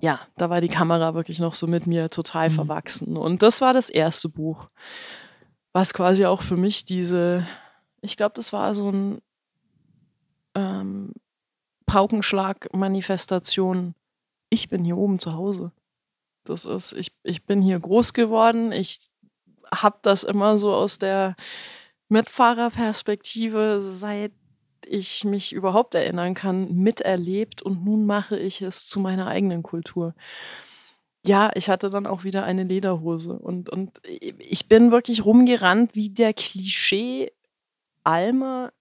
ja, da war die Kamera wirklich noch so mit mir total mhm. verwachsen. Und das war das erste Buch, was quasi auch für mich diese, ich glaube, das war so ein ähm, Paukenschlag-Manifestation. Ich bin hier oben zu Hause. Das ist, ich, ich bin hier groß geworden. Ich habe das immer so aus der Mitfahrerperspektive, seit ich mich überhaupt erinnern kann, miterlebt und nun mache ich es zu meiner eigenen Kultur. Ja, ich hatte dann auch wieder eine Lederhose und, und ich bin wirklich rumgerannt wie der Klischee Alme,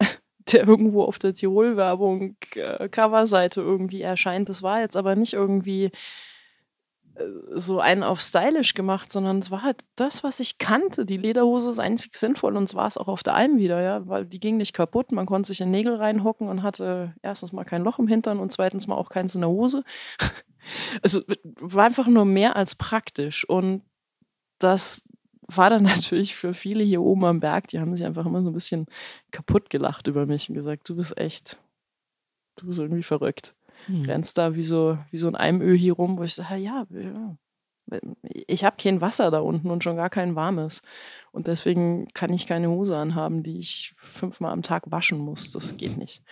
der irgendwo auf der Tirol-Werbung äh, Coverseite irgendwie erscheint. Das war jetzt aber nicht irgendwie äh, so einen auf stylisch gemacht, sondern es war halt das, was ich kannte. Die Lederhose ist einzig sinnvoll und es war es auch auf der Alm wieder, ja, weil die ging nicht kaputt. Man konnte sich in Nägel reinhocken und hatte erstens mal kein Loch im Hintern und zweitens mal auch keins in der Hose. Also war einfach nur mehr als praktisch und das war dann natürlich für viele hier oben am Berg, die haben sich einfach immer so ein bisschen kaputt gelacht über mich und gesagt, du bist echt, du bist irgendwie verrückt hm. rennst da wie so, wie so ein Eimöl hier rum, wo ich sage, ja, ja ich habe kein Wasser da unten und schon gar kein warmes. Und deswegen kann ich keine Hose anhaben, die ich fünfmal am Tag waschen muss. Das geht nicht.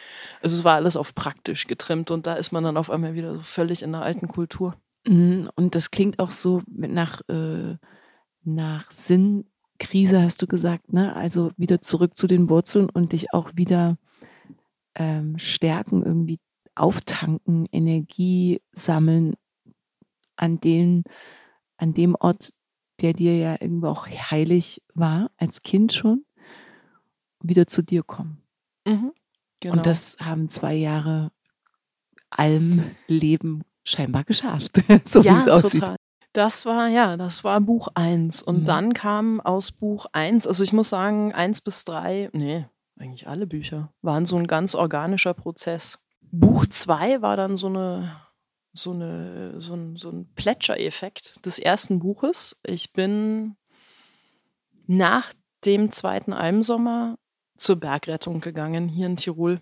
Also es war alles auf praktisch getrimmt und da ist man dann auf einmal wieder so völlig in der alten Kultur. Mhm, und das klingt auch so nach, äh, nach Sinnkrise, hast du gesagt, ne? Also wieder zurück zu den Wurzeln und dich auch wieder ähm, stärken, irgendwie auftanken, Energie sammeln an, den, an dem Ort, der dir ja irgendwo auch heilig war, als Kind schon, wieder zu dir kommen. Mhm, genau. Und das haben zwei Jahre Almleben scheinbar geschafft. so ja, wie es aussieht. Total. Das war, ja, das war Buch 1. Und mhm. dann kam aus Buch 1, also ich muss sagen, 1 bis 3, nee, eigentlich alle Bücher, waren so ein ganz organischer Prozess. Buch 2 war dann so eine so, eine, so ein, so ein Plätschereffekt des ersten Buches. Ich bin nach dem zweiten Almsommer zur Bergrettung gegangen hier in Tirol,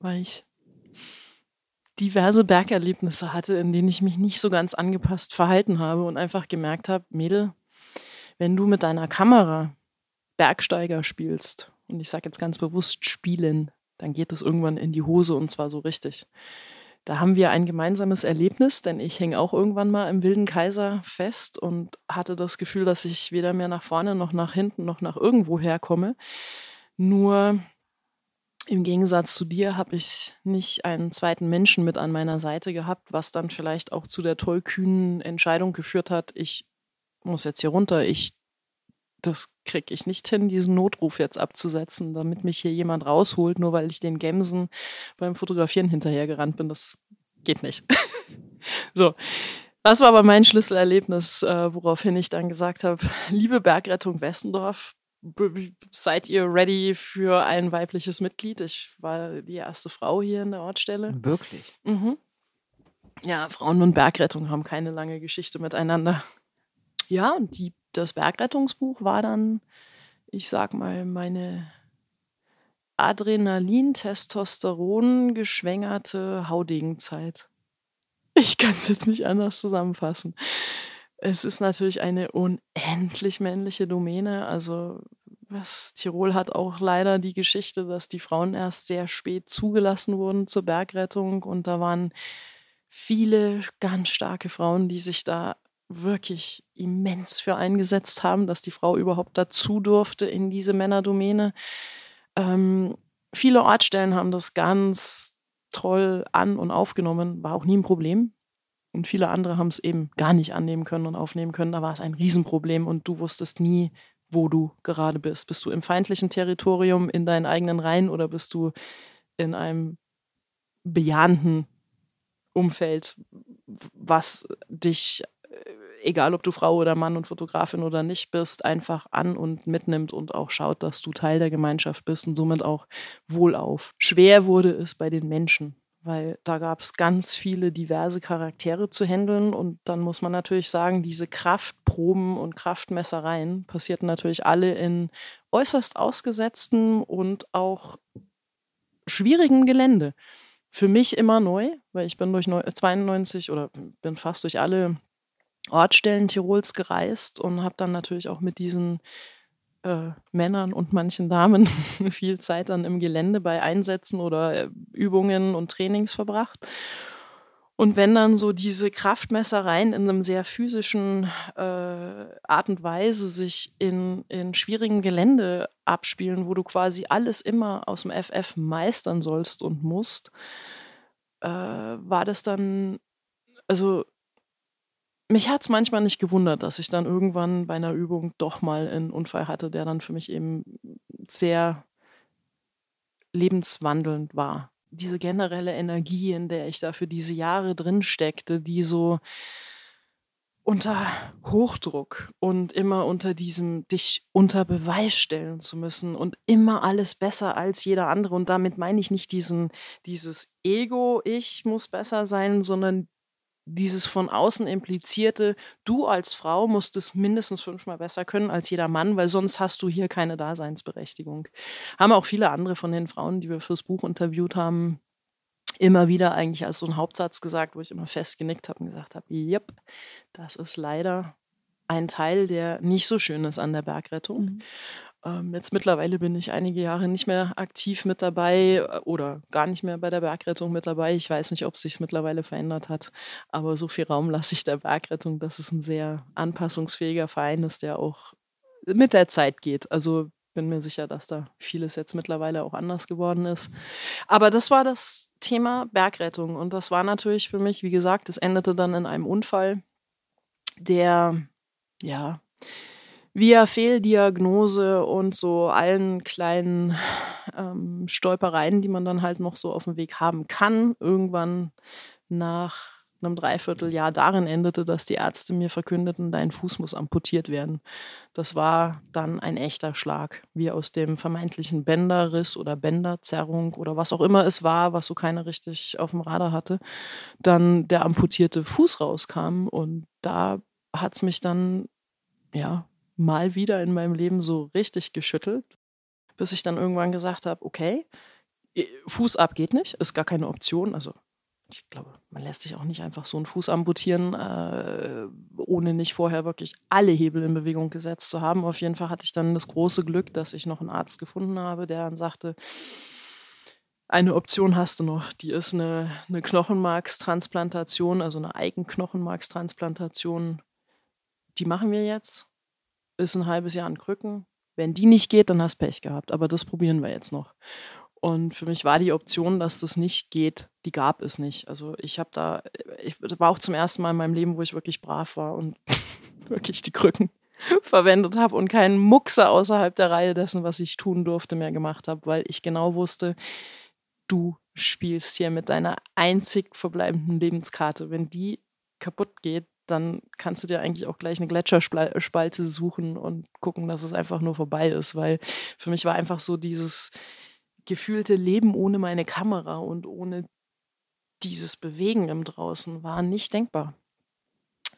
weil ich diverse Bergerlebnisse hatte, in denen ich mich nicht so ganz angepasst verhalten habe und einfach gemerkt habe, Mädel, wenn du mit deiner Kamera Bergsteiger spielst, und ich sage jetzt ganz bewusst spielen, dann geht es irgendwann in die Hose und zwar so richtig. da haben wir ein gemeinsames Erlebnis, denn ich hänge auch irgendwann mal im Wilden Kaiser fest und hatte das Gefühl, dass ich weder mehr nach vorne noch nach hinten noch nach irgendwo herkomme. Nur im Gegensatz zu dir habe ich nicht einen zweiten Menschen mit an meiner Seite gehabt, was dann vielleicht auch zu der tollkühnen Entscheidung geführt hat, ich muss jetzt hier runter, ich das kriege ich nicht hin, diesen Notruf jetzt abzusetzen, damit mich hier jemand rausholt, nur weil ich den Gemsen beim Fotografieren hinterhergerannt bin. Das geht nicht. so. Das war aber mein Schlüsselerlebnis, äh, woraufhin ich dann gesagt habe, liebe Bergrettung Westendorf, seid ihr ready für ein weibliches Mitglied? Ich war die erste Frau hier in der Ortsstelle. Wirklich? Mhm. Ja, Frauen und Bergrettung haben keine lange Geschichte miteinander. Ja, und die das Bergrettungsbuch war dann, ich sag mal, meine Adrenalin, Testosteron geschwängerte Haudegenzeit. Ich kann es jetzt nicht anders zusammenfassen. Es ist natürlich eine unendlich männliche Domäne. Also was Tirol hat auch leider die Geschichte, dass die Frauen erst sehr spät zugelassen wurden zur Bergrettung und da waren viele ganz starke Frauen, die sich da wirklich immens für eingesetzt haben, dass die Frau überhaupt dazu durfte in diese Männerdomäne. Ähm, viele Ortsstellen haben das ganz toll an und aufgenommen, war auch nie ein Problem. Und viele andere haben es eben gar nicht annehmen können und aufnehmen können. Da war es ein Riesenproblem und du wusstest nie, wo du gerade bist. Bist du im feindlichen Territorium in deinen eigenen Reihen oder bist du in einem bejahenden Umfeld, was dich egal ob du Frau oder Mann und Fotografin oder nicht bist, einfach an und mitnimmt und auch schaut, dass du Teil der Gemeinschaft bist und somit auch wohlauf. Schwer wurde es bei den Menschen, weil da gab es ganz viele diverse Charaktere zu handeln und dann muss man natürlich sagen, diese Kraftproben und Kraftmessereien passierten natürlich alle in äußerst ausgesetztem und auch schwierigem Gelände. Für mich immer neu, weil ich bin durch 92 oder bin fast durch alle Ortsstellen Tirols gereist und habe dann natürlich auch mit diesen äh, Männern und manchen Damen viel Zeit dann im Gelände bei Einsätzen oder äh, Übungen und Trainings verbracht. Und wenn dann so diese Kraftmessereien in einem sehr physischen äh, Art und Weise sich in, in schwierigem Gelände abspielen, wo du quasi alles immer aus dem FF meistern sollst und musst, äh, war das dann, also mich hat es manchmal nicht gewundert, dass ich dann irgendwann bei einer Übung doch mal einen Unfall hatte, der dann für mich eben sehr lebenswandelnd war. Diese generelle Energie, in der ich da für diese Jahre drin steckte, die so unter Hochdruck und immer unter diesem dich unter Beweis stellen zu müssen und immer alles besser als jeder andere. Und damit meine ich nicht diesen, dieses Ego, ich muss besser sein, sondern dieses von außen implizierte, du als Frau musst es mindestens fünfmal besser können als jeder Mann, weil sonst hast du hier keine Daseinsberechtigung. Haben auch viele andere von den Frauen, die wir fürs Buch interviewt haben, immer wieder eigentlich als so ein Hauptsatz gesagt, wo ich immer fest genickt habe und gesagt habe, yep, das ist leider ein Teil, der nicht so schön ist an der Bergrettung. Mhm. Ähm, jetzt mittlerweile bin ich einige Jahre nicht mehr aktiv mit dabei äh, oder gar nicht mehr bei der Bergrettung mit dabei. Ich weiß nicht, ob es sich mittlerweile verändert hat, aber so viel Raum lasse ich der Bergrettung, dass es ein sehr anpassungsfähiger Verein ist, der auch mit der Zeit geht. Also bin mir sicher, dass da vieles jetzt mittlerweile auch anders geworden ist. Aber das war das Thema Bergrettung und das war natürlich für mich, wie gesagt, es endete dann in einem Unfall, der ja via Fehldiagnose und so allen kleinen ähm, Stolpereien, die man dann halt noch so auf dem Weg haben kann, irgendwann nach einem Dreivierteljahr darin endete, dass die Ärzte mir verkündeten, dein Fuß muss amputiert werden. Das war dann ein echter Schlag, wie aus dem vermeintlichen Bänderriss oder Bänderzerrung oder was auch immer es war, was so keiner richtig auf dem Radar hatte, dann der amputierte Fuß rauskam und da hat es mich dann ja mal wieder in meinem Leben so richtig geschüttelt, bis ich dann irgendwann gesagt habe, okay, Fuß ab geht nicht, ist gar keine Option. Also ich glaube, man lässt sich auch nicht einfach so einen Fuß amputieren, äh, ohne nicht vorher wirklich alle Hebel in Bewegung gesetzt zu haben. Auf jeden Fall hatte ich dann das große Glück, dass ich noch einen Arzt gefunden habe, der dann sagte, eine Option hast du noch, die ist eine, eine Knochenmarkstransplantation, also eine Eigenknochenmarkstransplantation. Die machen wir jetzt. Ist ein halbes Jahr an Krücken. Wenn die nicht geht, dann hast Pech gehabt. Aber das probieren wir jetzt noch. Und für mich war die Option, dass das nicht geht, die gab es nicht. Also ich habe da, ich war auch zum ersten Mal in meinem Leben, wo ich wirklich brav war und wirklich die Krücken verwendet habe und keinen Muxer außerhalb der Reihe dessen, was ich tun durfte, mehr gemacht habe, weil ich genau wusste, du spielst hier mit deiner einzig verbleibenden Lebenskarte. Wenn die kaputt geht, dann kannst du dir eigentlich auch gleich eine Gletscherspalte suchen und gucken, dass es einfach nur vorbei ist, weil für mich war einfach so dieses gefühlte Leben ohne meine Kamera und ohne dieses Bewegen im Draußen war nicht denkbar.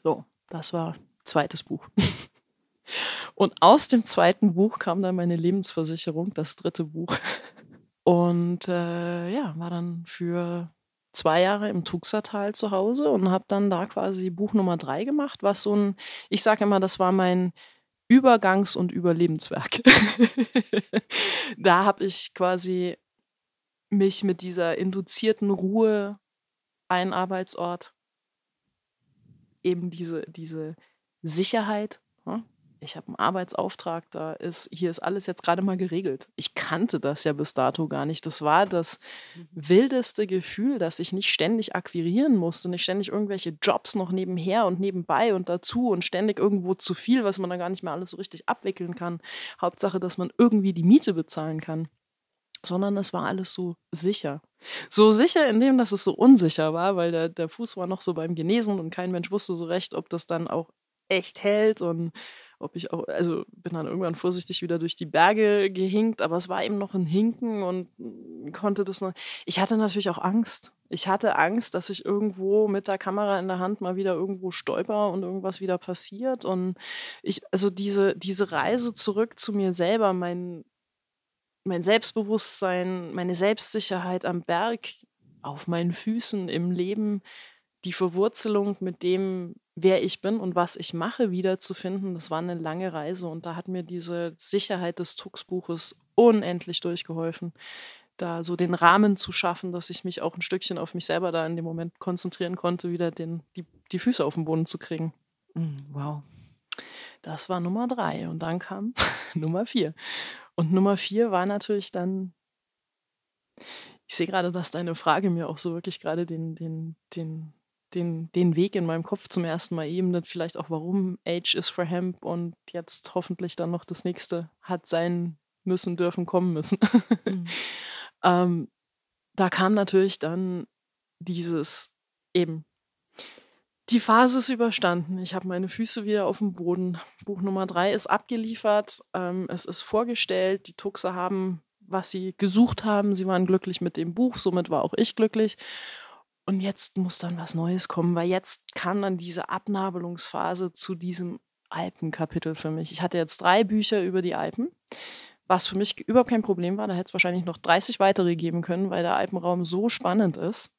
So, das war zweites Buch. Und aus dem zweiten Buch kam dann meine Lebensversicherung, das dritte Buch. Und äh, ja, war dann für zwei Jahre im Tuxertal zu Hause und habe dann da quasi Buch Nummer drei gemacht, was so ein, ich sage immer, das war mein Übergangs- und Überlebenswerk. da habe ich quasi mich mit dieser induzierten Ruhe, ein Arbeitsort, eben diese, diese Sicherheit, ne? Ich habe einen Arbeitsauftrag, da ist, hier ist alles jetzt gerade mal geregelt. Ich kannte das ja bis dato gar nicht. Das war das mhm. wildeste Gefühl, dass ich nicht ständig akquirieren musste, nicht ständig irgendwelche Jobs noch nebenher und nebenbei und dazu und ständig irgendwo zu viel, was man dann gar nicht mehr alles so richtig abwickeln kann. Hauptsache, dass man irgendwie die Miete bezahlen kann. Sondern es war alles so sicher. So sicher in dem, dass es so unsicher war, weil der, der Fuß war noch so beim Genesen und kein Mensch wusste so recht, ob das dann auch echt hält und ob ich auch, also bin dann irgendwann vorsichtig wieder durch die Berge gehinkt, aber es war eben noch ein Hinken und konnte das noch. Ich hatte natürlich auch Angst. Ich hatte Angst, dass ich irgendwo mit der Kamera in der Hand mal wieder irgendwo stolper und irgendwas wieder passiert. Und ich, also diese, diese Reise zurück zu mir selber, mein, mein Selbstbewusstsein, meine Selbstsicherheit am Berg, auf meinen Füßen, im Leben, die Verwurzelung mit dem, wer ich bin und was ich mache, wiederzufinden, das war eine lange Reise und da hat mir diese Sicherheit des Tux-Buches unendlich durchgeholfen, da so den Rahmen zu schaffen, dass ich mich auch ein Stückchen auf mich selber da in dem Moment konzentrieren konnte, wieder den, die, die Füße auf den Boden zu kriegen. Mm, wow. Das war Nummer drei und dann kam Nummer vier. Und Nummer vier war natürlich dann ich sehe gerade, dass deine Frage mir auch so wirklich gerade den, den, den den, den Weg in meinem Kopf zum ersten Mal ebnet, vielleicht auch warum Age is for Hemp und jetzt hoffentlich dann noch das nächste hat sein müssen, dürfen, kommen müssen. Mhm. ähm, da kam natürlich dann dieses eben, die Phase ist überstanden. Ich habe meine Füße wieder auf dem Boden. Buch Nummer drei ist abgeliefert. Ähm, es ist vorgestellt. Die Tuxe haben, was sie gesucht haben. Sie waren glücklich mit dem Buch. Somit war auch ich glücklich. Und jetzt muss dann was Neues kommen, weil jetzt kam dann diese Abnabelungsphase zu diesem Alpenkapitel für mich. Ich hatte jetzt drei Bücher über die Alpen, was für mich überhaupt kein Problem war. Da hätte es wahrscheinlich noch 30 weitere geben können, weil der Alpenraum so spannend ist.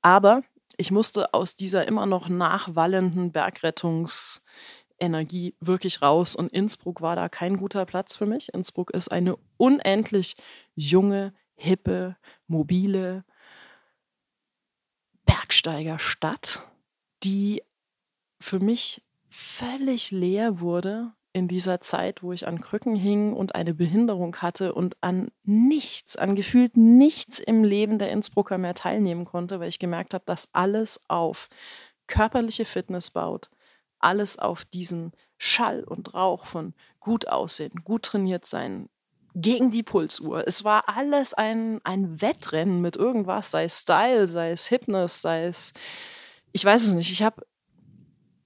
Aber ich musste aus dieser immer noch nachwallenden Bergrettungsenergie wirklich raus. Und Innsbruck war da kein guter Platz für mich. Innsbruck ist eine unendlich junge, hippe, mobile, Bergsteigerstadt, die für mich völlig leer wurde in dieser Zeit, wo ich an Krücken hing und eine Behinderung hatte und an nichts, an gefühlt nichts im Leben der Innsbrucker mehr teilnehmen konnte, weil ich gemerkt habe, dass alles auf körperliche Fitness baut, alles auf diesen Schall und Rauch von gut aussehen, gut trainiert sein, gegen die Pulsuhr. Es war alles ein, ein Wettrennen mit irgendwas, sei es Style, sei es Hipness, sei es, ich weiß es nicht. Ich habe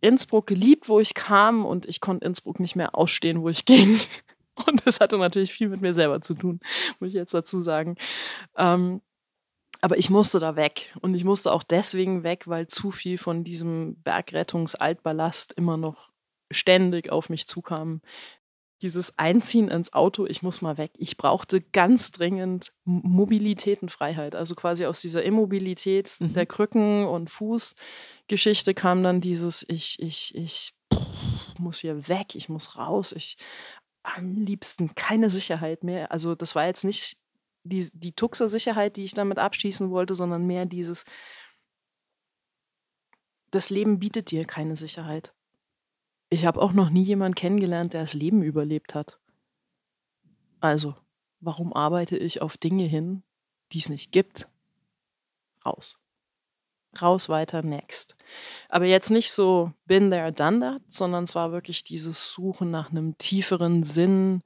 Innsbruck geliebt, wo ich kam und ich konnte Innsbruck nicht mehr ausstehen, wo ich ging. Und das hatte natürlich viel mit mir selber zu tun, muss ich jetzt dazu sagen. Ähm, aber ich musste da weg. Und ich musste auch deswegen weg, weil zu viel von diesem Bergrettungsaltballast immer noch ständig auf mich zukam dieses Einziehen ins Auto, ich muss mal weg. Ich brauchte ganz dringend Mobilität und Freiheit. Also quasi aus dieser Immobilität mhm. der Krücken- und Fußgeschichte kam dann dieses, ich, ich, ich muss hier weg, ich muss raus, ich am liebsten keine Sicherheit mehr. Also das war jetzt nicht die, die Tuxer-Sicherheit, die ich damit abschließen wollte, sondern mehr dieses, das Leben bietet dir keine Sicherheit. Ich habe auch noch nie jemanden kennengelernt, der das Leben überlebt hat. Also, warum arbeite ich auf Dinge hin, die es nicht gibt? Raus. Raus, weiter, next. Aber jetzt nicht so been there, done that, sondern es war wirklich dieses Suchen nach einem tieferen Sinn,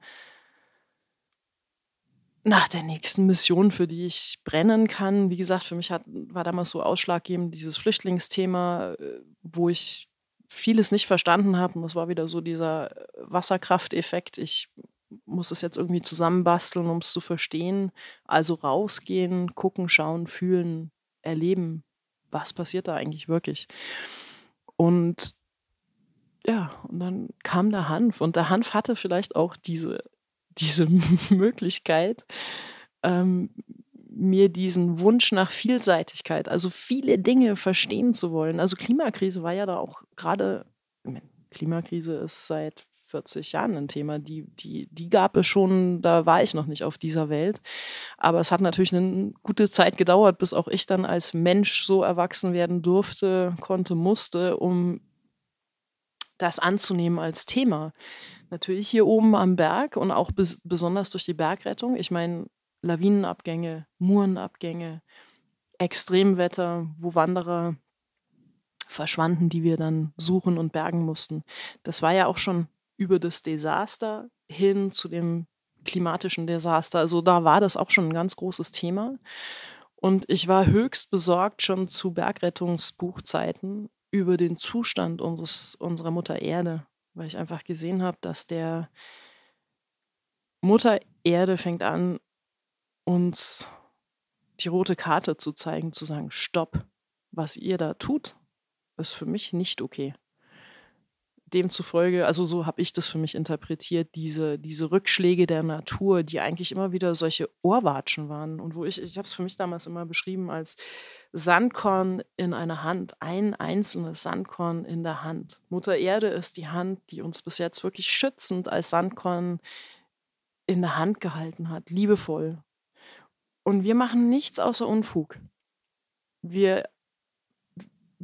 nach der nächsten Mission, für die ich brennen kann. Wie gesagt, für mich hat, war damals so ausschlaggebend dieses Flüchtlingsthema, äh, wo ich vieles nicht verstanden habe. Und das war wieder so dieser Wasserkrafteffekt. Ich muss es jetzt irgendwie zusammenbasteln, um es zu verstehen. Also rausgehen, gucken, schauen, fühlen, erleben. Was passiert da eigentlich wirklich? Und ja, und dann kam der Hanf. Und der Hanf hatte vielleicht auch diese diese Möglichkeit, ähm, mir diesen Wunsch nach Vielseitigkeit, also viele Dinge verstehen zu wollen. Also Klimakrise war ja da auch gerade, Klimakrise ist seit 40 Jahren ein Thema. Die, die, die gab es schon, da war ich noch nicht auf dieser Welt. Aber es hat natürlich eine gute Zeit gedauert, bis auch ich dann als Mensch so erwachsen werden durfte, konnte, musste, um das anzunehmen als Thema. Natürlich hier oben am Berg und auch bes besonders durch die Bergrettung. Ich meine, Lawinenabgänge, Murenabgänge, Extremwetter, wo Wanderer verschwanden, die wir dann suchen und bergen mussten. Das war ja auch schon über das Desaster hin zu dem klimatischen Desaster. Also da war das auch schon ein ganz großes Thema. Und ich war höchst besorgt schon zu Bergrettungsbuchzeiten über den Zustand unseres, unserer Mutter Erde weil ich einfach gesehen habe, dass der Mutter Erde fängt an, uns die rote Karte zu zeigen, zu sagen, stopp, was ihr da tut, ist für mich nicht okay demzufolge, also so habe ich das für mich interpretiert, diese, diese Rückschläge der Natur, die eigentlich immer wieder solche Ohrwatschen waren. Und wo ich, ich habe es für mich damals immer beschrieben als Sandkorn in einer Hand, ein einzelnes Sandkorn in der Hand. Mutter Erde ist die Hand, die uns bis jetzt wirklich schützend als Sandkorn in der Hand gehalten hat, liebevoll. Und wir machen nichts außer Unfug. Wir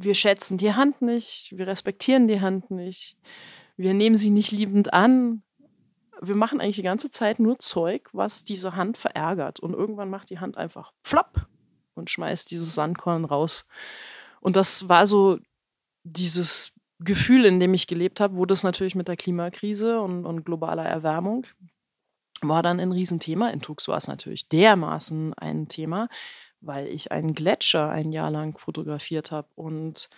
wir schätzen die Hand nicht, wir respektieren die Hand nicht, wir nehmen sie nicht liebend an. Wir machen eigentlich die ganze Zeit nur Zeug, was diese Hand verärgert. Und irgendwann macht die Hand einfach plopp und schmeißt dieses Sandkorn raus. Und das war so dieses Gefühl, in dem ich gelebt habe, wo das natürlich mit der Klimakrise und, und globaler Erwärmung war dann ein Riesenthema. In Tux war es natürlich dermaßen ein Thema, weil ich einen Gletscher ein Jahr lang fotografiert habe. Und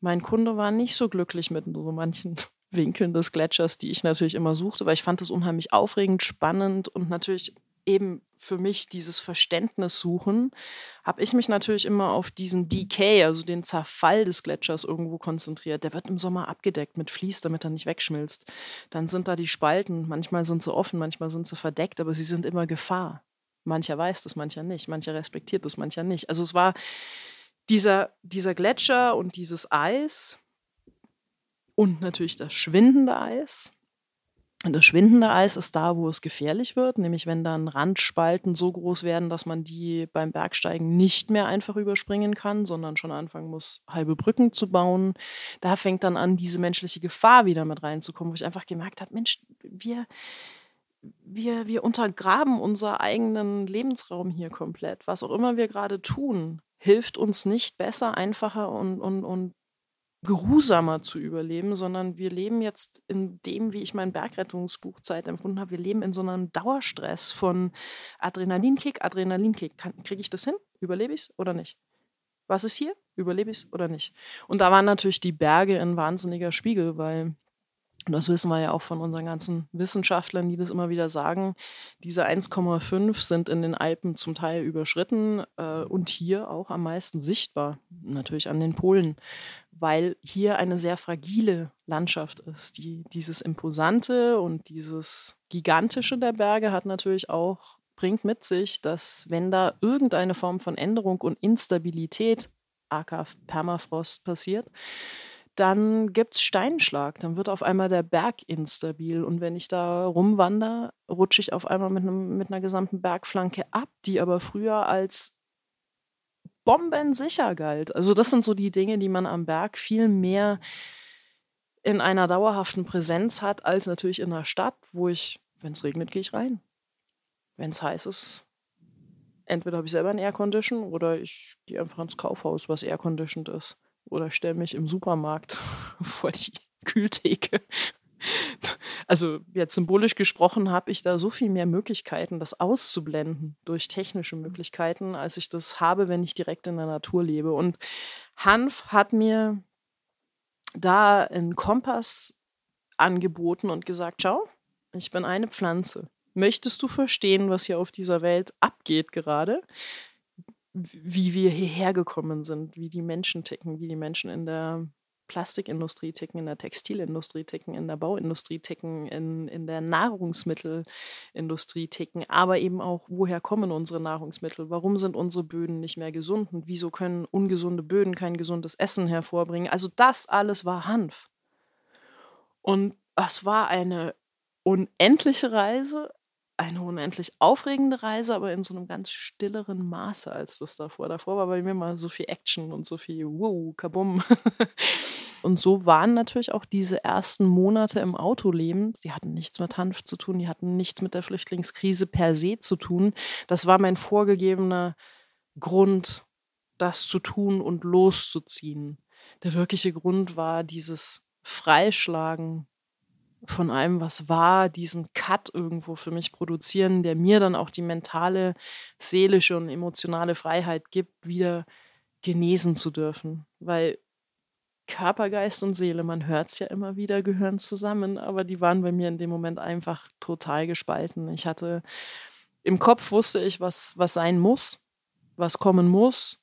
mein Kunde war nicht so glücklich mit so manchen Winkeln des Gletschers, die ich natürlich immer suchte, weil ich fand das unheimlich aufregend, spannend und natürlich eben für mich dieses Verständnis suchen, habe ich mich natürlich immer auf diesen Decay, also den Zerfall des Gletschers irgendwo konzentriert. Der wird im Sommer abgedeckt mit Vlies, damit er nicht wegschmilzt. Dann sind da die Spalten, manchmal sind sie offen, manchmal sind sie verdeckt, aber sie sind immer Gefahr. Mancher weiß das, mancher nicht. Mancher respektiert das, mancher nicht. Also es war dieser, dieser Gletscher und dieses Eis und natürlich das schwindende Eis. Und das schwindende Eis ist da, wo es gefährlich wird, nämlich wenn dann Randspalten so groß werden, dass man die beim Bergsteigen nicht mehr einfach überspringen kann, sondern schon anfangen muss, halbe Brücken zu bauen. Da fängt dann an, diese menschliche Gefahr wieder mit reinzukommen, wo ich einfach gemerkt habe, Mensch, wir, wir, wir untergraben unseren eigenen Lebensraum hier komplett. Was auch immer wir gerade tun, hilft uns nicht besser, einfacher und, und, und geruhsamer zu überleben, sondern wir leben jetzt in dem, wie ich mein Bergrettungsbuchzeit empfunden habe, wir leben in so einem Dauerstress von Adrenalinkick, Adrenalinkick. Kriege ich das hin? Überlebe ich es oder nicht? Was ist hier? Überlebe ich es oder nicht? Und da waren natürlich die Berge ein wahnsinniger Spiegel, weil und das wissen wir ja auch von unseren ganzen Wissenschaftlern, die das immer wieder sagen, diese 1,5 sind in den Alpen zum Teil überschritten äh, und hier auch am meisten sichtbar, natürlich an den Polen, weil hier eine sehr fragile Landschaft ist. Die, dieses Imposante und dieses Gigantische der Berge hat natürlich auch, bringt mit sich, dass wenn da irgendeine Form von Änderung und Instabilität, aka Permafrost, passiert, dann gibt es Steinschlag. Dann wird auf einmal der Berg instabil. Und wenn ich da rumwandere, rutsche ich auf einmal mit, einem, mit einer gesamten Bergflanke ab, die aber früher als bombensicher galt. Also das sind so die Dinge, die man am Berg viel mehr in einer dauerhaften Präsenz hat, als natürlich in der Stadt, wo ich, wenn es regnet, gehe ich rein. Wenn es heiß ist, entweder habe ich selber ein Aircondition oder ich gehe einfach ins Kaufhaus, was airconditioned ist. Oder stelle mich im Supermarkt vor die Kühltheke. Also jetzt symbolisch gesprochen habe ich da so viel mehr Möglichkeiten, das auszublenden durch technische Möglichkeiten, als ich das habe, wenn ich direkt in der Natur lebe. Und Hanf hat mir da einen Kompass angeboten und gesagt, schau, ich bin eine Pflanze. Möchtest du verstehen, was hier auf dieser Welt abgeht gerade? Wie wir hierher gekommen sind, wie die Menschen ticken, wie die Menschen in der Plastikindustrie ticken, in der Textilindustrie ticken, in der Bauindustrie ticken, in, in der Nahrungsmittelindustrie ticken, aber eben auch, woher kommen unsere Nahrungsmittel? Warum sind unsere Böden nicht mehr gesund? Und wieso können ungesunde Böden kein gesundes Essen hervorbringen? Also das alles war Hanf. Und es war eine unendliche Reise, eine unendlich aufregende Reise, aber in so einem ganz stilleren Maße als das davor. Davor war bei mir mal so viel Action und so viel Wow, Kabum. Und so waren natürlich auch diese ersten Monate im Autoleben, die hatten nichts mit Hanf zu tun, die hatten nichts mit der Flüchtlingskrise per se zu tun. Das war mein vorgegebener Grund, das zu tun und loszuziehen. Der wirkliche Grund war dieses Freischlagen von allem, was war, diesen Cut irgendwo für mich produzieren, der mir dann auch die mentale, seelische und emotionale Freiheit gibt, wieder genesen zu dürfen. Weil Körper, Geist und Seele, man hört es ja immer wieder, gehören zusammen, aber die waren bei mir in dem Moment einfach total gespalten. Ich hatte im Kopf wusste ich, was, was sein muss, was kommen muss.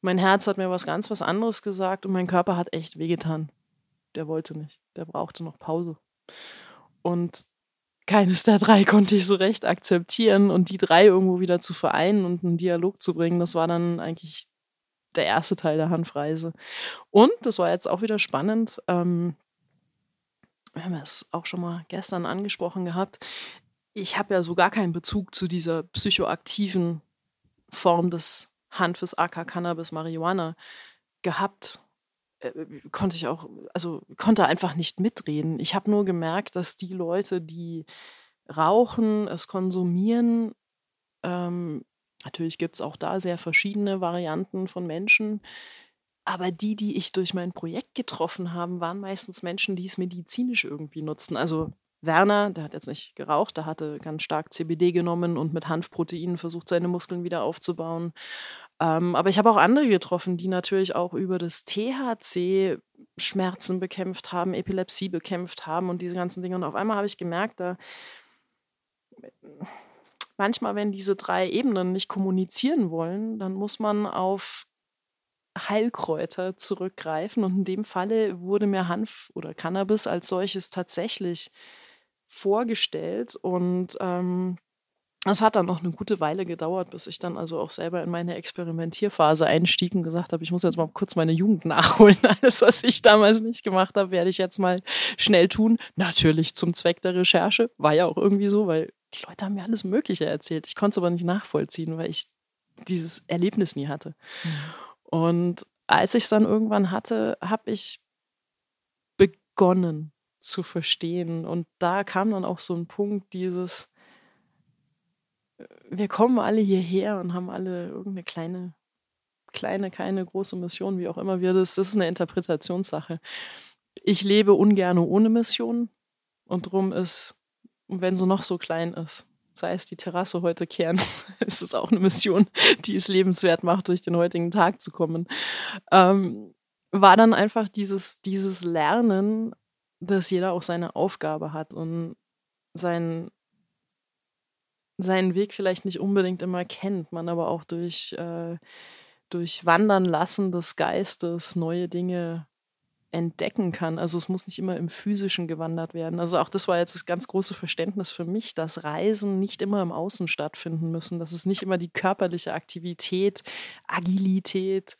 Mein Herz hat mir was ganz was anderes gesagt und mein Körper hat echt wehgetan der wollte nicht. Der brauchte noch Pause. Und keines der drei konnte ich so recht akzeptieren. Und die drei irgendwo wieder zu vereinen und einen Dialog zu bringen, das war dann eigentlich der erste Teil der Hanfreise. Und das war jetzt auch wieder spannend. Ähm, wir haben es auch schon mal gestern angesprochen gehabt. Ich habe ja so gar keinen Bezug zu dieser psychoaktiven Form des Hanfes, aka Cannabis, Marihuana gehabt konnte ich auch, also konnte einfach nicht mitreden. Ich habe nur gemerkt, dass die Leute, die rauchen, es konsumieren, ähm, natürlich gibt es auch da sehr verschiedene Varianten von Menschen, aber die, die ich durch mein Projekt getroffen habe, waren meistens Menschen, die es medizinisch irgendwie nutzen. Also Werner, der hat jetzt nicht geraucht, der hatte ganz stark CBD genommen und mit Hanfproteinen versucht, seine Muskeln wieder aufzubauen. Ähm, aber ich habe auch andere getroffen, die natürlich auch über das THC Schmerzen bekämpft haben, Epilepsie bekämpft haben und diese ganzen Dinge. Und auf einmal habe ich gemerkt, da manchmal, wenn diese drei Ebenen nicht kommunizieren wollen, dann muss man auf Heilkräuter zurückgreifen. Und in dem Falle wurde mir Hanf oder Cannabis als solches tatsächlich vorgestellt und ähm, es hat dann noch eine gute Weile gedauert, bis ich dann also auch selber in meine Experimentierphase einstieg und gesagt habe, ich muss jetzt mal kurz meine Jugend nachholen. Alles, was ich damals nicht gemacht habe, werde ich jetzt mal schnell tun. Natürlich zum Zweck der Recherche. War ja auch irgendwie so, weil die Leute haben mir alles Mögliche erzählt. Ich konnte es aber nicht nachvollziehen, weil ich dieses Erlebnis nie hatte. Mhm. Und als ich es dann irgendwann hatte, habe ich begonnen, zu verstehen. Und da kam dann auch so ein Punkt, dieses, äh, wir kommen alle hierher und haben alle irgendeine kleine, kleine, keine große Mission, wie auch immer wir das, das ist eine Interpretationssache. Ich lebe ungern ohne Mission und drum ist, wenn sie noch so klein ist, sei es die Terrasse heute kehren, ist es auch eine Mission, die es lebenswert macht, durch den heutigen Tag zu kommen. Ähm, war dann einfach dieses, dieses Lernen, dass jeder auch seine Aufgabe hat und seinen, seinen Weg vielleicht nicht unbedingt immer kennt, man aber auch durch, äh, durch Wandern lassen des Geistes neue Dinge entdecken kann. Also es muss nicht immer im physischen gewandert werden. Also auch das war jetzt das ganz große Verständnis für mich, dass Reisen nicht immer im Außen stattfinden müssen, dass es nicht immer die körperliche Aktivität, Agilität,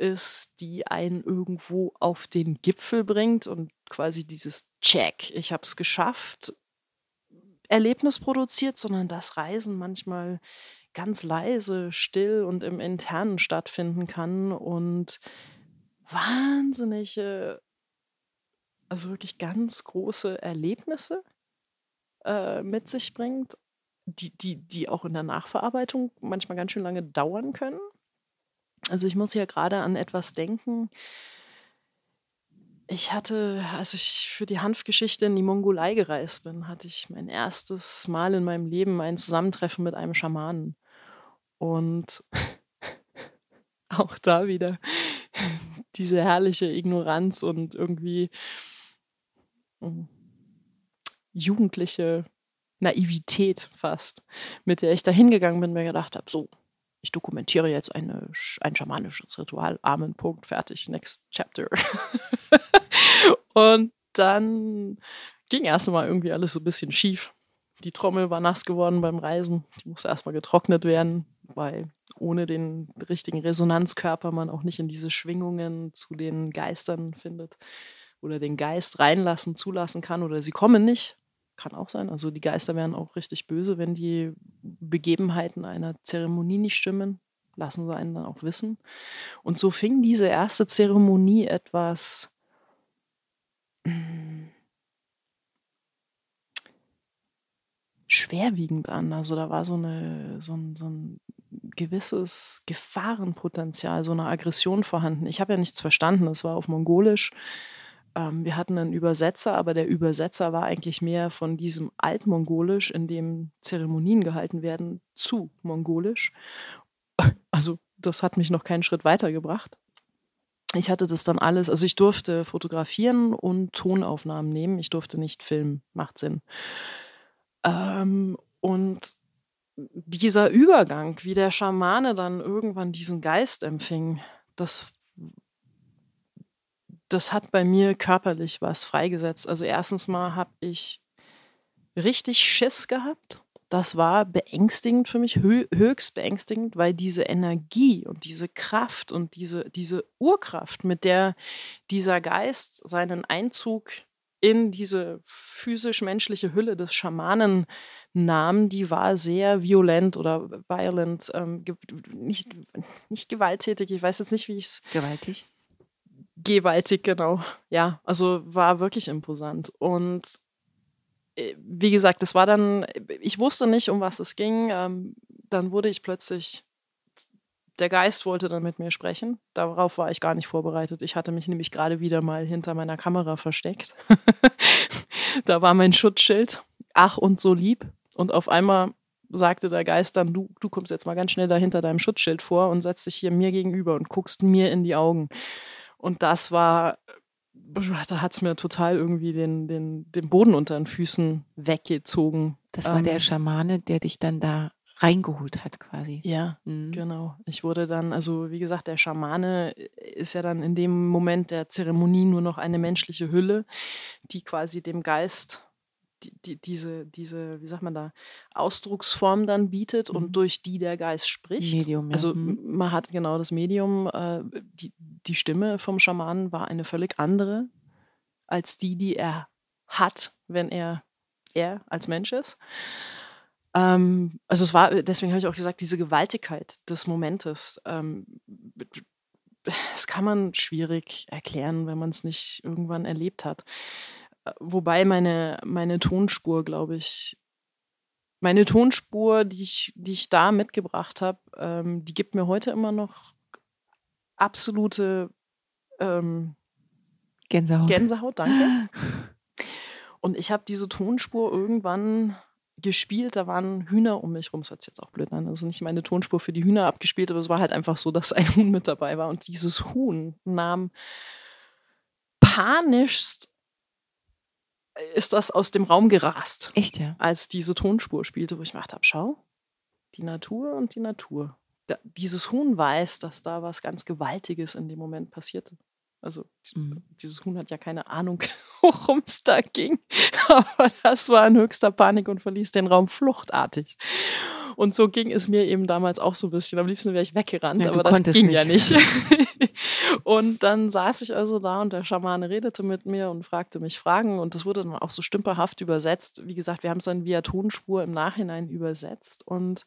ist, die einen irgendwo auf den Gipfel bringt und quasi dieses Check, ich habe es geschafft, Erlebnis produziert, sondern das Reisen manchmal ganz leise, still und im Internen stattfinden kann und wahnsinnige, also wirklich ganz große Erlebnisse äh, mit sich bringt, die, die, die auch in der Nachverarbeitung manchmal ganz schön lange dauern können. Also ich muss ja gerade an etwas denken. Ich hatte, als ich für die Hanfgeschichte in die Mongolei gereist bin, hatte ich mein erstes Mal in meinem Leben ein Zusammentreffen mit einem Schamanen. Und auch da wieder diese herrliche Ignoranz und irgendwie hm, jugendliche Naivität fast, mit der ich da hingegangen bin, mir gedacht habe, so, ich dokumentiere jetzt eine, ein schamanisches Ritual, Amen, Punkt, fertig, next chapter. und dann ging erstmal irgendwie alles so ein bisschen schief. Die Trommel war nass geworden beim Reisen, die musste erstmal getrocknet werden, weil ohne den richtigen Resonanzkörper man auch nicht in diese Schwingungen zu den Geistern findet oder den Geist reinlassen, zulassen kann oder sie kommen nicht. Kann auch sein. Also die Geister werden auch richtig böse, wenn die Begebenheiten einer Zeremonie nicht stimmen. Lassen sie einen dann auch wissen. Und so fing diese erste Zeremonie etwas schwerwiegend an. Also da war so, eine, so, ein, so ein gewisses Gefahrenpotenzial, so eine Aggression vorhanden. Ich habe ja nichts verstanden, es war auf Mongolisch. Ähm, wir hatten einen Übersetzer, aber der Übersetzer war eigentlich mehr von diesem Altmongolisch, in dem Zeremonien gehalten werden, zu Mongolisch. Also das hat mich noch keinen Schritt weitergebracht. Ich hatte das dann alles, also ich durfte fotografieren und Tonaufnahmen nehmen. Ich durfte nicht filmen, macht Sinn. Ähm, und dieser Übergang, wie der Schamane dann irgendwann diesen Geist empfing, das, das hat bei mir körperlich was freigesetzt. Also erstens mal habe ich richtig Schiss gehabt. Das war beängstigend für mich, höchst beängstigend, weil diese Energie und diese Kraft und diese, diese Urkraft, mit der dieser Geist seinen Einzug in diese physisch-menschliche Hülle des Schamanen nahm, die war sehr violent oder violent, ähm, nicht, nicht gewalttätig, ich weiß jetzt nicht, wie ich es. Gewaltig? Gewaltig, genau. Ja, also war wirklich imposant. Und äh, wie gesagt, es war dann, ich wusste nicht, um was es ging. Ähm, dann wurde ich plötzlich der Geist wollte dann mit mir sprechen. Darauf war ich gar nicht vorbereitet. Ich hatte mich nämlich gerade wieder mal hinter meiner Kamera versteckt. da war mein Schutzschild. Ach und so lieb. Und auf einmal sagte der Geist dann, du, du kommst jetzt mal ganz schnell da hinter deinem Schutzschild vor und setzt dich hier mir gegenüber und guckst mir in die Augen. Und das war, da hat es mir total irgendwie den, den, den Boden unter den Füßen weggezogen. Das war ähm, der Schamane, der dich dann da reingeholt hat quasi. Ja, mhm. genau. Ich wurde dann, also wie gesagt, der Schamane ist ja dann in dem Moment der Zeremonie nur noch eine menschliche Hülle, die quasi dem Geist die, die, diese, diese, wie sagt man da, Ausdrucksform dann bietet mhm. und durch die der Geist spricht. Medium, ja. Also mhm. man hat genau das Medium, äh, die, die Stimme vom Schamanen war eine völlig andere als die, die er hat, wenn er er als Mensch ist. Ähm, also es war, deswegen habe ich auch gesagt, diese Gewaltigkeit des Momentes, ähm, das kann man schwierig erklären, wenn man es nicht irgendwann erlebt hat. Wobei meine, meine Tonspur, glaube ich, meine Tonspur, die ich, die ich da mitgebracht habe, ähm, die gibt mir heute immer noch absolute ähm, Gänsehaut. Gänsehaut, danke. Und ich habe diese Tonspur irgendwann gespielt, da waren Hühner um mich rum. Das hört sich jetzt auch blöd an. Also nicht meine Tonspur für die Hühner abgespielt, aber es war halt einfach so, dass ein Huhn mit dabei war. Und dieses Huhn nahm panischst ist das aus dem Raum gerast. Echt, ja? Als diese Tonspur spielte, wo ich gedacht habe, schau, die Natur und die Natur. Da, dieses Huhn weiß, dass da was ganz Gewaltiges in dem Moment passierte. Also mhm. dieses Huhn hat ja keine Ahnung, worum es da ging. Aber das war in höchster Panik und verließ den Raum fluchtartig. Und so ging es mir eben damals auch so ein bisschen. Am liebsten wäre ich weggerannt, ja, aber das ging nicht. ja nicht. Und dann saß ich also da und der Schamane redete mit mir und fragte mich Fragen und das wurde dann auch so stümperhaft übersetzt. Wie gesagt, wir haben es dann via Tonspur im Nachhinein übersetzt und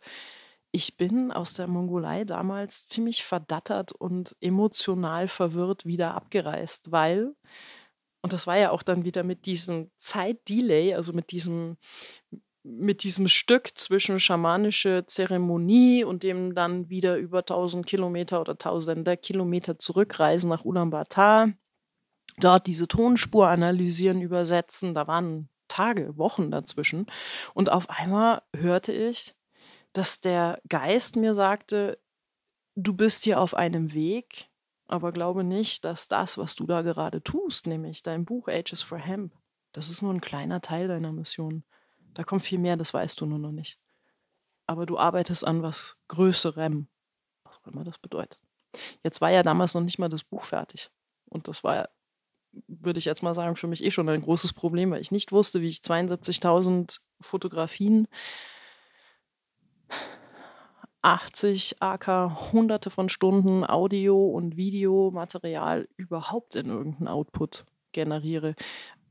ich bin aus der Mongolei damals ziemlich verdattert und emotional verwirrt wieder abgereist, weil, und das war ja auch dann wieder mit diesem Zeitdelay, also mit diesem, mit diesem Stück zwischen schamanische Zeremonie und dem dann wieder über 1000 Kilometer oder tausender Kilometer zurückreisen nach Ulaanbaatar, dort diese Tonspur analysieren, übersetzen, da waren Tage, Wochen dazwischen. Und auf einmal hörte ich, dass der Geist mir sagte, du bist hier auf einem Weg, aber glaube nicht, dass das, was du da gerade tust, nämlich dein Buch Ages for Hemp, das ist nur ein kleiner Teil deiner Mission. Da kommt viel mehr, das weißt du nur noch nicht. Aber du arbeitest an was Größerem, was auch immer das bedeutet. Jetzt war ja damals noch nicht mal das Buch fertig. Und das war, würde ich jetzt mal sagen, für mich eh schon ein großes Problem, weil ich nicht wusste, wie ich 72.000 Fotografien, 80 AK, hunderte von Stunden Audio- und Videomaterial überhaupt in irgendeinen Output generiere.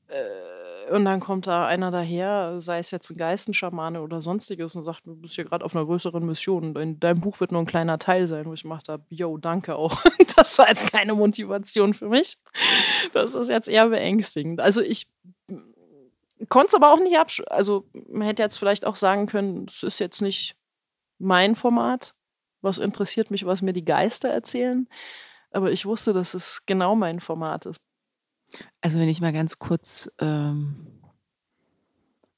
Äh, und dann kommt da einer daher, sei es jetzt ein Geistenschamane oder sonstiges, und sagt, du bist hier gerade auf einer größeren Mission. Dein, dein Buch wird nur ein kleiner Teil sein, wo ich gemacht habe, yo, danke auch. Das war jetzt keine Motivation für mich. Das ist jetzt eher beängstigend. Also ich konnte es aber auch nicht absch... Also man hätte jetzt vielleicht auch sagen können, es ist jetzt nicht mein Format. Was interessiert mich, was mir die Geister erzählen? Aber ich wusste, dass es genau mein Format ist. Also wenn ich mal ganz kurz ähm,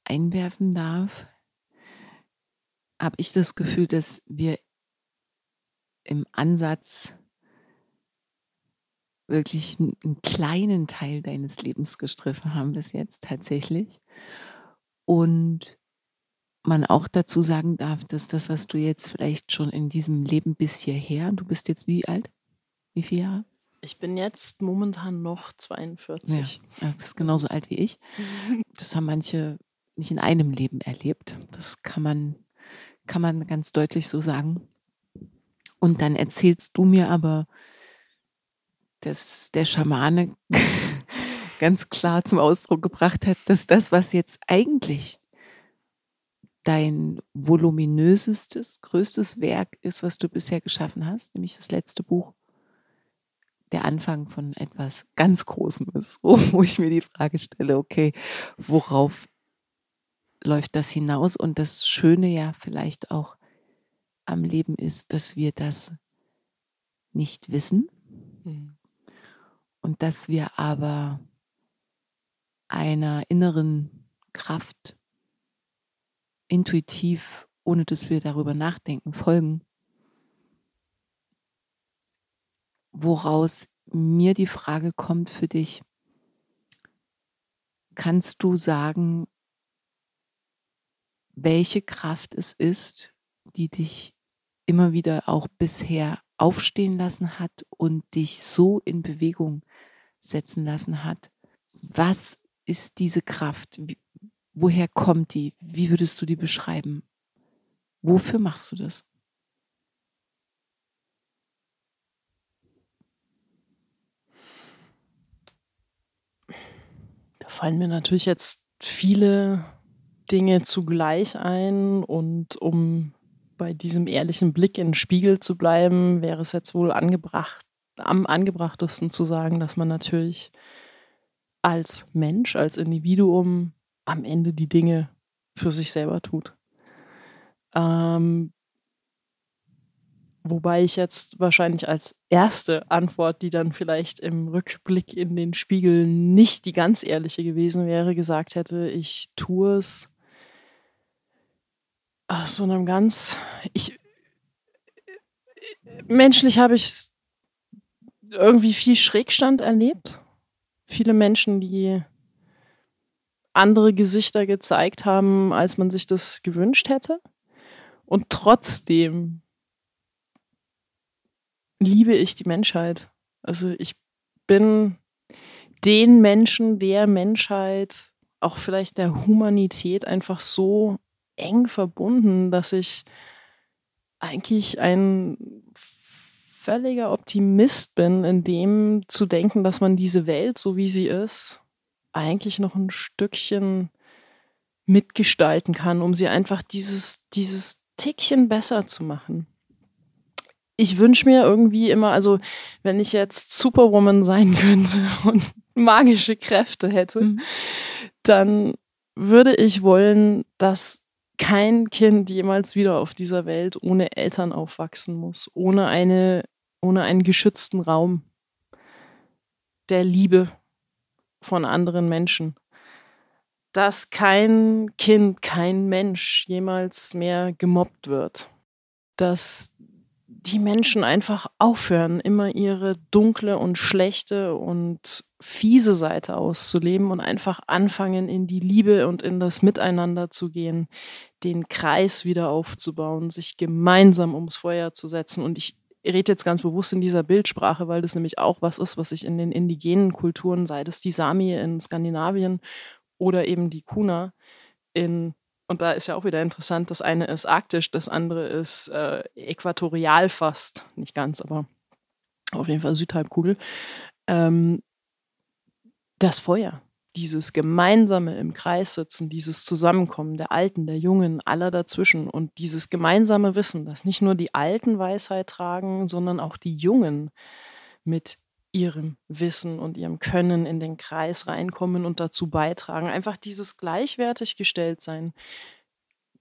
einwerfen darf, habe ich das Gefühl, dass wir im Ansatz wirklich einen kleinen Teil deines Lebens gestriffen haben bis jetzt tatsächlich. Und man auch dazu sagen darf, dass das, was du jetzt vielleicht schon in diesem Leben bis hierher, du bist jetzt wie alt? Wie viele Jahre? Ich bin jetzt momentan noch 42. Ja, du bist genauso alt wie ich. Das haben manche nicht in einem Leben erlebt. Das kann man, kann man ganz deutlich so sagen. Und dann erzählst du mir aber, dass der Schamane ganz klar zum Ausdruck gebracht hat, dass das, was jetzt eigentlich dein voluminösestes, größtes Werk ist, was du bisher geschaffen hast, nämlich das letzte Buch, der Anfang von etwas ganz Großem ist, wo ich mir die Frage stelle, okay, worauf läuft das hinaus? Und das Schöne ja vielleicht auch am Leben ist, dass wir das nicht wissen mhm. und dass wir aber einer inneren Kraft intuitiv, ohne dass wir darüber nachdenken, folgen woraus mir die Frage kommt für dich, kannst du sagen, welche Kraft es ist, die dich immer wieder auch bisher aufstehen lassen hat und dich so in Bewegung setzen lassen hat. Was ist diese Kraft? Woher kommt die? Wie würdest du die beschreiben? Wofür machst du das? Fallen mir natürlich jetzt viele Dinge zugleich ein und um bei diesem ehrlichen Blick in den Spiegel zu bleiben, wäre es jetzt wohl angebracht, am angebrachtesten zu sagen, dass man natürlich als Mensch, als Individuum am Ende die Dinge für sich selber tut. Ähm, Wobei ich jetzt wahrscheinlich als erste Antwort, die dann vielleicht im Rückblick in den Spiegel nicht die ganz ehrliche gewesen wäre, gesagt hätte, ich tue es aus so einem ganz, ich, menschlich habe ich irgendwie viel Schrägstand erlebt. Viele Menschen, die andere Gesichter gezeigt haben, als man sich das gewünscht hätte. Und trotzdem liebe ich die Menschheit. Also ich bin den Menschen, der Menschheit, auch vielleicht der Humanität einfach so eng verbunden, dass ich eigentlich ein völliger Optimist bin, in dem zu denken, dass man diese Welt, so wie sie ist, eigentlich noch ein Stückchen mitgestalten kann, um sie einfach dieses, dieses Tickchen besser zu machen. Ich wünsche mir irgendwie immer, also wenn ich jetzt Superwoman sein könnte und magische Kräfte hätte, mhm. dann würde ich wollen, dass kein Kind jemals wieder auf dieser Welt ohne Eltern aufwachsen muss, ohne, eine, ohne einen geschützten Raum der Liebe von anderen Menschen. Dass kein Kind, kein Mensch jemals mehr gemobbt wird. Dass die Menschen einfach aufhören, immer ihre dunkle und schlechte und fiese Seite auszuleben und einfach anfangen, in die Liebe und in das Miteinander zu gehen, den Kreis wieder aufzubauen, sich gemeinsam ums Feuer zu setzen. Und ich rede jetzt ganz bewusst in dieser Bildsprache, weil das nämlich auch was ist, was sich in den indigenen Kulturen, sei es die Sami in Skandinavien oder eben die Kuna in und da ist ja auch wieder interessant, das eine ist arktisch, das andere ist äh, äquatorial fast, nicht ganz, aber auf jeden Fall Südhalbkugel. Ähm, das Feuer, dieses gemeinsame im Kreis sitzen, dieses Zusammenkommen der Alten, der Jungen, aller dazwischen und dieses gemeinsame Wissen, dass nicht nur die Alten Weisheit tragen, sondern auch die Jungen mit ihrem Wissen und ihrem Können in den Kreis reinkommen und dazu beitragen. Einfach dieses gleichwertig gestellt sein.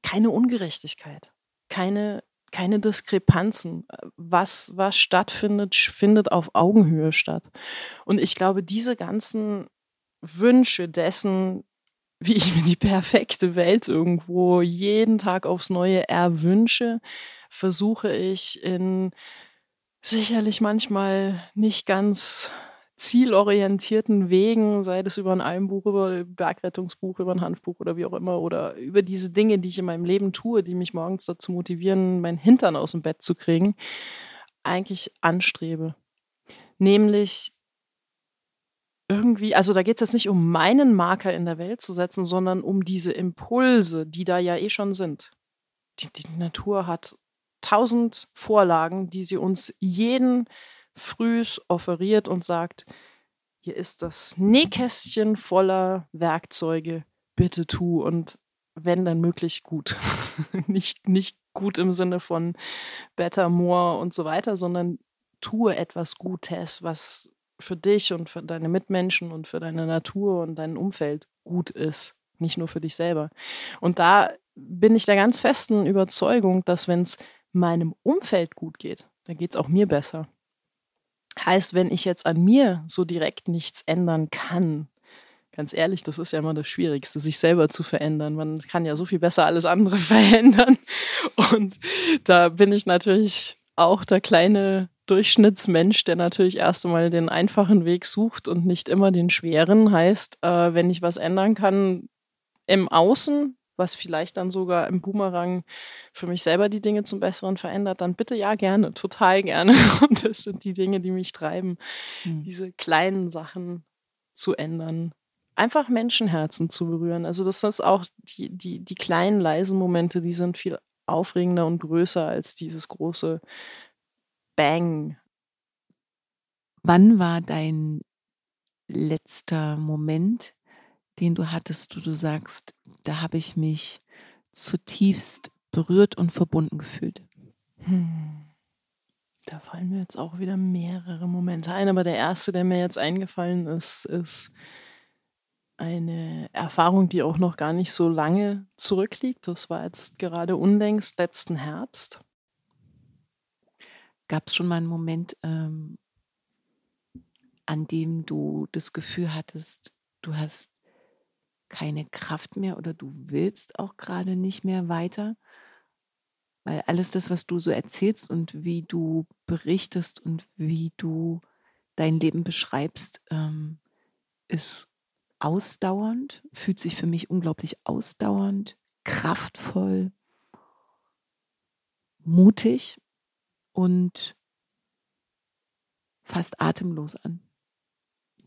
Keine Ungerechtigkeit, keine, keine Diskrepanzen. Was, was stattfindet, findet auf Augenhöhe statt. Und ich glaube, diese ganzen Wünsche dessen, wie ich mir die perfekte Welt irgendwo jeden Tag aufs Neue erwünsche, versuche ich in sicherlich manchmal nicht ganz zielorientierten Wegen, sei das über ein Almbuch, über ein Bergrettungsbuch, über ein Hanfbuch oder wie auch immer, oder über diese Dinge, die ich in meinem Leben tue, die mich morgens dazu motivieren, meinen Hintern aus dem Bett zu kriegen, eigentlich anstrebe. Nämlich irgendwie, also da geht es jetzt nicht um meinen Marker in der Welt zu setzen, sondern um diese Impulse, die da ja eh schon sind. Die, die Natur hat tausend Vorlagen, die sie uns jeden frühs offeriert und sagt, hier ist das Nähkästchen voller Werkzeuge, bitte tu und wenn dann möglich gut. nicht, nicht gut im Sinne von better, more und so weiter, sondern tue etwas Gutes, was für dich und für deine Mitmenschen und für deine Natur und dein Umfeld gut ist, nicht nur für dich selber. Und da bin ich der ganz festen Überzeugung, dass wenn es meinem Umfeld gut geht, dann geht es auch mir besser. Heißt, wenn ich jetzt an mir so direkt nichts ändern kann, ganz ehrlich, das ist ja immer das Schwierigste, sich selber zu verändern. Man kann ja so viel besser alles andere verändern. Und da bin ich natürlich auch der kleine Durchschnittsmensch, der natürlich erst einmal den einfachen Weg sucht und nicht immer den schweren. Heißt, äh, wenn ich was ändern kann im Außen, was vielleicht dann sogar im Boomerang für mich selber die Dinge zum Besseren verändert, dann bitte ja gerne, total gerne. Und das sind die Dinge, die mich treiben, mhm. diese kleinen Sachen zu ändern. Einfach Menschenherzen zu berühren. Also das ist auch die, die, die kleinen, leisen Momente, die sind viel aufregender und größer als dieses große Bang. Wann war dein letzter Moment, den du hattest, wo du sagst, da habe ich mich zutiefst berührt und verbunden gefühlt? Hm. Da fallen mir jetzt auch wieder mehrere Momente ein, aber der erste, der mir jetzt eingefallen ist, ist eine Erfahrung, die auch noch gar nicht so lange zurückliegt. Das war jetzt gerade unlängst letzten Herbst. Gab es schon mal einen Moment, ähm, an dem du das Gefühl hattest, du hast keine Kraft mehr oder du willst auch gerade nicht mehr weiter? Weil alles das, was du so erzählst und wie du berichtest und wie du dein Leben beschreibst, ähm, ist ausdauernd, fühlt sich für mich unglaublich ausdauernd, kraftvoll, mutig und fast atemlos an.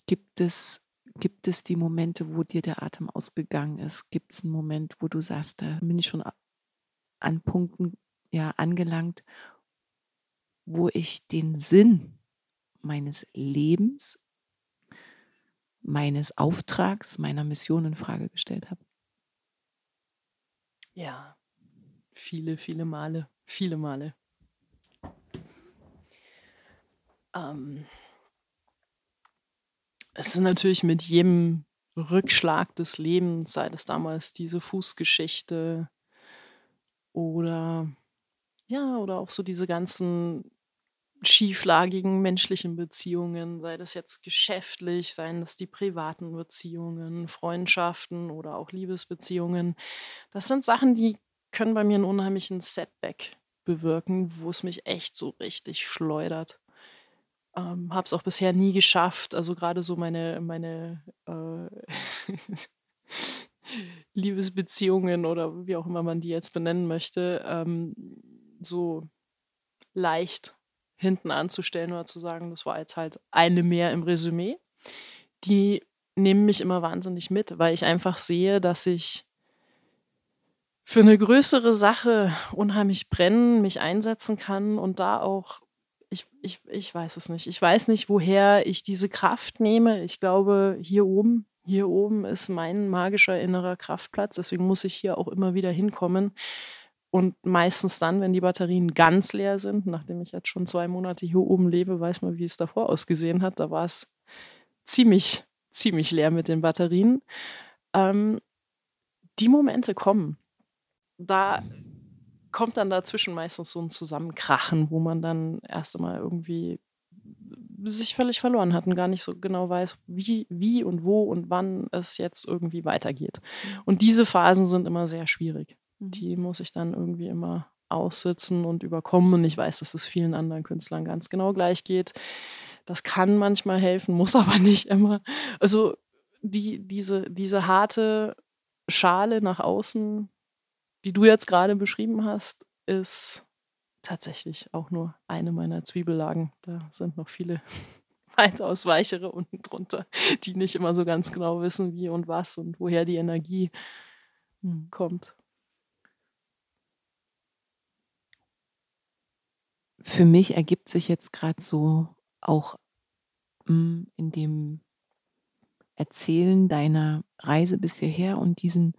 Gibt es Gibt es die Momente, wo dir der Atem ausgegangen ist? Gibt es einen Moment, wo du sagst, da bin ich schon an Punkten ja angelangt, wo ich den Sinn meines Lebens, meines Auftrags, meiner Mission in Frage gestellt habe? Ja, viele, viele Male, viele Male. Ähm, es ist natürlich mit jedem Rückschlag des Lebens, sei es damals diese Fußgeschichte oder ja, oder auch so diese ganzen schieflagigen menschlichen Beziehungen, sei das jetzt geschäftlich, seien das die privaten Beziehungen, Freundschaften oder auch Liebesbeziehungen. Das sind Sachen, die können bei mir einen unheimlichen Setback bewirken, wo es mich echt so richtig schleudert. Ähm, habe es auch bisher nie geschafft. Also gerade so meine, meine äh, Liebesbeziehungen oder wie auch immer man die jetzt benennen möchte, ähm, so leicht hinten anzustellen oder zu sagen, das war jetzt halt eine mehr im Resümee. Die nehmen mich immer wahnsinnig mit, weil ich einfach sehe, dass ich für eine größere Sache unheimlich brennen, mich einsetzen kann und da auch, ich, ich, ich weiß es nicht. Ich weiß nicht, woher ich diese Kraft nehme. Ich glaube, hier oben, hier oben ist mein magischer innerer Kraftplatz. Deswegen muss ich hier auch immer wieder hinkommen. Und meistens dann, wenn die Batterien ganz leer sind, nachdem ich jetzt schon zwei Monate hier oben lebe, weiß man, wie es davor ausgesehen hat. Da war es ziemlich, ziemlich leer mit den Batterien. Ähm, die Momente kommen da kommt dann dazwischen meistens so ein Zusammenkrachen, wo man dann erst einmal irgendwie sich völlig verloren hat und gar nicht so genau weiß, wie, wie und wo und wann es jetzt irgendwie weitergeht. Mhm. Und diese Phasen sind immer sehr schwierig. Mhm. Die muss ich dann irgendwie immer aussitzen und überkommen. Und ich weiß, dass es vielen anderen Künstlern ganz genau gleich geht. Das kann manchmal helfen, muss aber nicht immer. Also die, diese, diese harte Schale nach außen, die du jetzt gerade beschrieben hast, ist tatsächlich auch nur eine meiner Zwiebellagen. Da sind noch viele weitaus weichere unten drunter, die nicht immer so ganz genau wissen, wie und was und woher die Energie hm. kommt. Für mich ergibt sich jetzt gerade so auch hm, in dem Erzählen deiner Reise bis hierher und diesen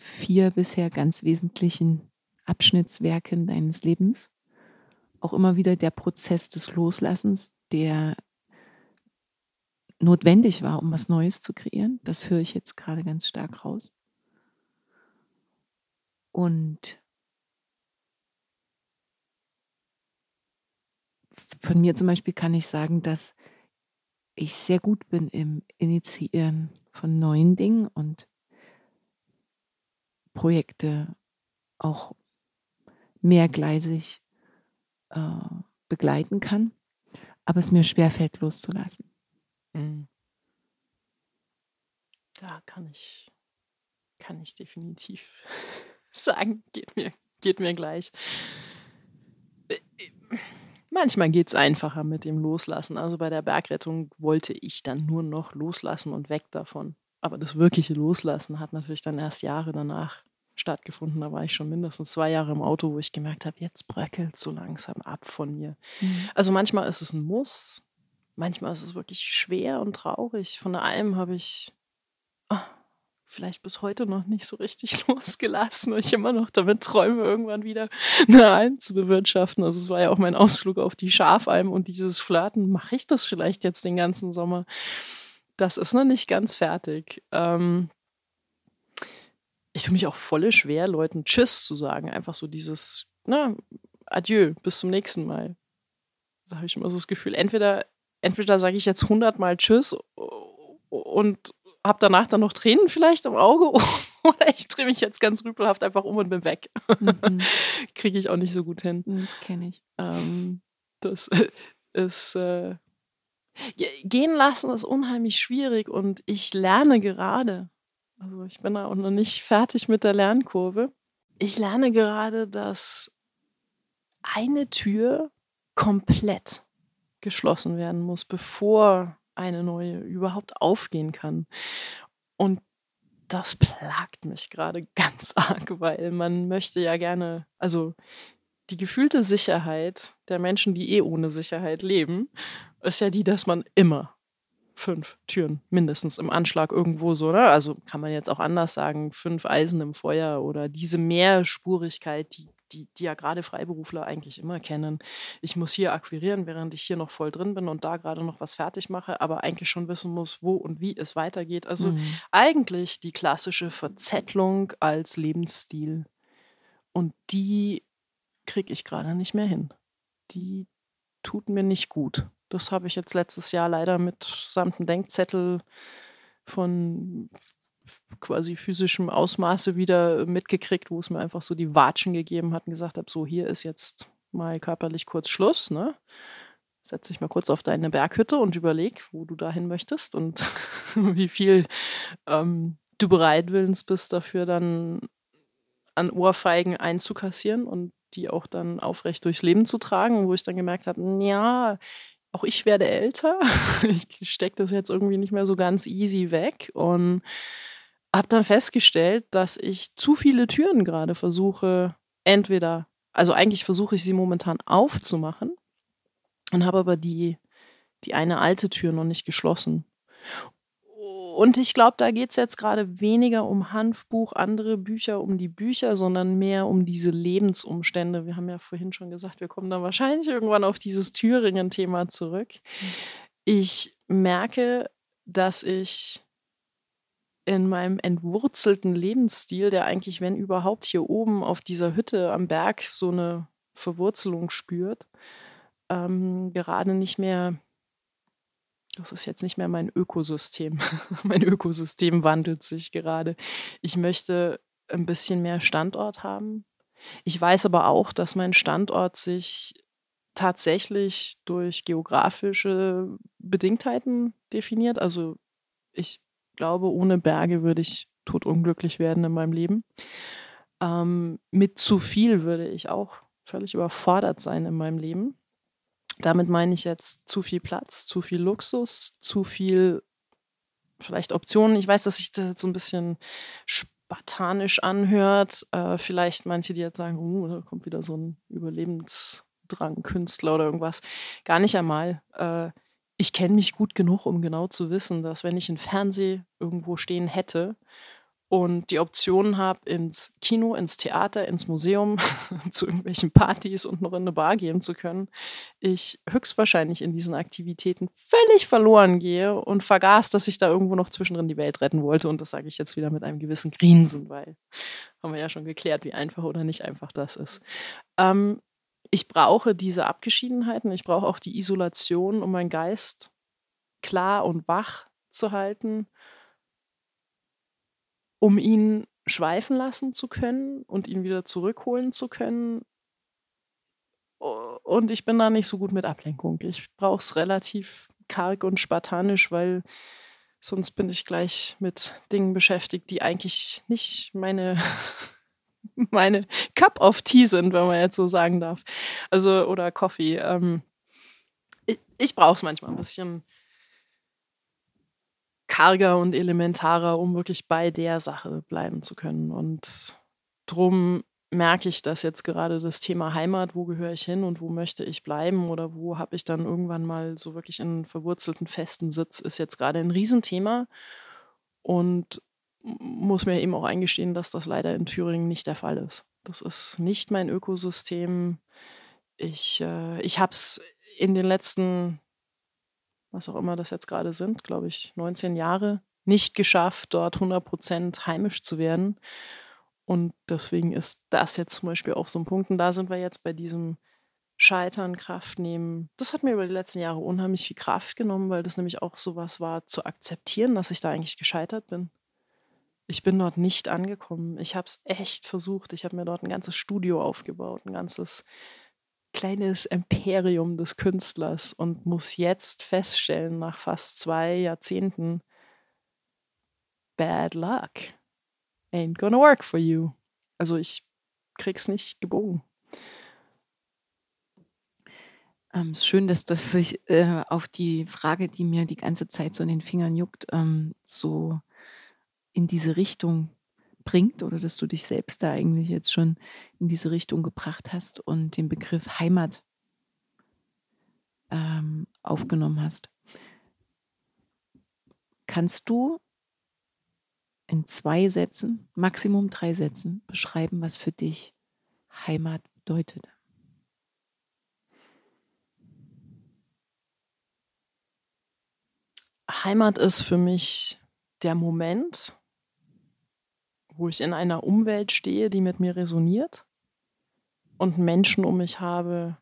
vier bisher ganz wesentlichen Abschnittswerken deines Lebens. Auch immer wieder der Prozess des Loslassens, der notwendig war, um was Neues zu kreieren. Das höre ich jetzt gerade ganz stark raus. Und von mir zum Beispiel kann ich sagen, dass ich sehr gut bin im Initiieren von neuen Dingen und Projekte auch mehrgleisig äh, begleiten kann, aber es mir schwerfällt loszulassen. Mhm. Da kann ich, kann ich definitiv sagen, geht mir, geht mir gleich. Manchmal geht es einfacher mit dem Loslassen. Also bei der Bergrettung wollte ich dann nur noch loslassen und weg davon. Aber das wirkliche Loslassen hat natürlich dann erst Jahre danach stattgefunden. Da war ich schon mindestens zwei Jahre im Auto, wo ich gemerkt habe, jetzt bröckelt so langsam ab von mir. Mhm. Also manchmal ist es ein Muss, manchmal ist es wirklich schwer und traurig. Von der Alm habe ich oh, vielleicht bis heute noch nicht so richtig losgelassen und ich immer noch damit träume, irgendwann wieder eine Alm zu bewirtschaften. Also es war ja auch mein Ausflug auf die Schafalm und dieses Flirten, mache ich das vielleicht jetzt den ganzen Sommer? das ist noch nicht ganz fertig. Ähm, ich tue mich auch voll schwer, Leuten Tschüss zu sagen. Einfach so dieses, na, Adieu, bis zum nächsten Mal. Da habe ich immer so das Gefühl, entweder, entweder sage ich jetzt hundertmal Tschüss und habe danach dann noch Tränen vielleicht im Auge oder ich drehe mich jetzt ganz rüpelhaft einfach um und bin weg. Mhm. Kriege ich auch nicht so gut hin. Mhm, das kenne ich. Ähm, das ist, äh, Gehen lassen ist unheimlich schwierig und ich lerne gerade. Also ich bin da auch noch nicht fertig mit der Lernkurve. Ich lerne gerade, dass eine Tür komplett geschlossen werden muss, bevor eine neue überhaupt aufgehen kann. Und das plagt mich gerade ganz arg, weil man möchte ja gerne, also die gefühlte Sicherheit der Menschen, die eh ohne Sicherheit leben, ist ja die, dass man immer fünf Türen mindestens im Anschlag irgendwo so, ne? Also kann man jetzt auch anders sagen, fünf Eisen im Feuer oder diese Mehrspurigkeit, die, die, die ja gerade Freiberufler eigentlich immer kennen. Ich muss hier akquirieren, während ich hier noch voll drin bin und da gerade noch was fertig mache, aber eigentlich schon wissen muss, wo und wie es weitergeht. Also mhm. eigentlich die klassische Verzettlung als Lebensstil. Und die kriege ich gerade nicht mehr hin. Die tut mir nicht gut. Das habe ich jetzt letztes Jahr leider mit samt Denkzettel von quasi physischem Ausmaße wieder mitgekriegt, wo es mir einfach so die Watschen gegeben hat und gesagt habe, so hier ist jetzt mal körperlich kurz Schluss, ne? Setz dich mal kurz auf deine Berghütte und überleg, wo du dahin möchtest und wie viel ähm, du bereitwillens bist, dafür dann an Ohrfeigen einzukassieren und die auch dann aufrecht durchs Leben zu tragen, wo ich dann gemerkt habe, ja, auch ich werde älter. Ich stecke das jetzt irgendwie nicht mehr so ganz easy weg und habe dann festgestellt, dass ich zu viele Türen gerade versuche, entweder, also eigentlich versuche ich sie momentan aufzumachen und habe aber die, die eine alte Tür noch nicht geschlossen. Und ich glaube, da geht es jetzt gerade weniger um Hanfbuch, andere Bücher, um die Bücher, sondern mehr um diese Lebensumstände. Wir haben ja vorhin schon gesagt, wir kommen da wahrscheinlich irgendwann auf dieses Thüringen-Thema zurück. Ich merke, dass ich in meinem entwurzelten Lebensstil, der eigentlich, wenn überhaupt, hier oben auf dieser Hütte am Berg so eine Verwurzelung spürt, ähm, gerade nicht mehr das ist jetzt nicht mehr mein Ökosystem. mein Ökosystem wandelt sich gerade. Ich möchte ein bisschen mehr Standort haben. Ich weiß aber auch, dass mein Standort sich tatsächlich durch geografische Bedingtheiten definiert. Also ich glaube, ohne Berge würde ich totunglücklich werden in meinem Leben. Ähm, mit zu viel würde ich auch völlig überfordert sein in meinem Leben. Damit meine ich jetzt zu viel Platz, zu viel Luxus, zu viel vielleicht Optionen. Ich weiß, dass sich das jetzt so ein bisschen spartanisch anhört. Äh, vielleicht manche, die jetzt sagen, uh, da kommt wieder so ein Überlebensdrang-Künstler oder irgendwas. Gar nicht einmal. Äh, ich kenne mich gut genug, um genau zu wissen, dass wenn ich einen Fernseher irgendwo stehen hätte und die Optionen habe, ins Kino, ins Theater, ins Museum, zu irgendwelchen Partys und noch in eine Bar gehen zu können, ich höchstwahrscheinlich in diesen Aktivitäten völlig verloren gehe und vergaß, dass ich da irgendwo noch zwischendrin die Welt retten wollte. Und das sage ich jetzt wieder mit einem gewissen Grinsen, weil haben wir ja schon geklärt, wie einfach oder nicht einfach das ist. Ähm, ich brauche diese Abgeschiedenheiten, ich brauche auch die Isolation, um meinen Geist klar und wach zu halten um ihn schweifen lassen zu können und ihn wieder zurückholen zu können. Und ich bin da nicht so gut mit Ablenkung. Ich brauche es relativ karg und spartanisch, weil sonst bin ich gleich mit Dingen beschäftigt, die eigentlich nicht meine, meine Cup of Tea sind, wenn man jetzt so sagen darf. Also, oder Coffee. Ähm, ich ich brauche es manchmal ein bisschen karger und elementarer, um wirklich bei der Sache bleiben zu können. Und drum merke ich, dass jetzt gerade das Thema Heimat, wo gehöre ich hin und wo möchte ich bleiben oder wo habe ich dann irgendwann mal so wirklich einen verwurzelten festen Sitz, ist jetzt gerade ein Riesenthema. Und muss mir eben auch eingestehen, dass das leider in Thüringen nicht der Fall ist. Das ist nicht mein Ökosystem. Ich, äh, ich habe es in den letzten was auch immer das jetzt gerade sind, glaube ich, 19 Jahre, nicht geschafft, dort 100 Prozent heimisch zu werden. Und deswegen ist das jetzt zum Beispiel auch so ein Punkt. Und da sind wir jetzt bei diesem Scheitern, Kraft nehmen. Das hat mir über die letzten Jahre unheimlich viel Kraft genommen, weil das nämlich auch sowas war, zu akzeptieren, dass ich da eigentlich gescheitert bin. Ich bin dort nicht angekommen. Ich habe es echt versucht. Ich habe mir dort ein ganzes Studio aufgebaut, ein ganzes kleines Imperium des Künstlers und muss jetzt feststellen, nach fast zwei Jahrzehnten, bad luck. Ain't gonna work for you. Also ich krieg's nicht gebogen. Ähm, schön, dass das sich äh, auf die Frage, die mir die ganze Zeit so in den Fingern juckt, ähm, so in diese Richtung bringt oder dass du dich selbst da eigentlich jetzt schon in diese Richtung gebracht hast und den Begriff Heimat ähm, aufgenommen hast. Kannst du in zwei Sätzen, Maximum drei Sätzen, beschreiben, was für dich Heimat bedeutet? Heimat ist für mich der Moment, wo ich in einer Umwelt stehe, die mit mir resoniert und Menschen um mich habe,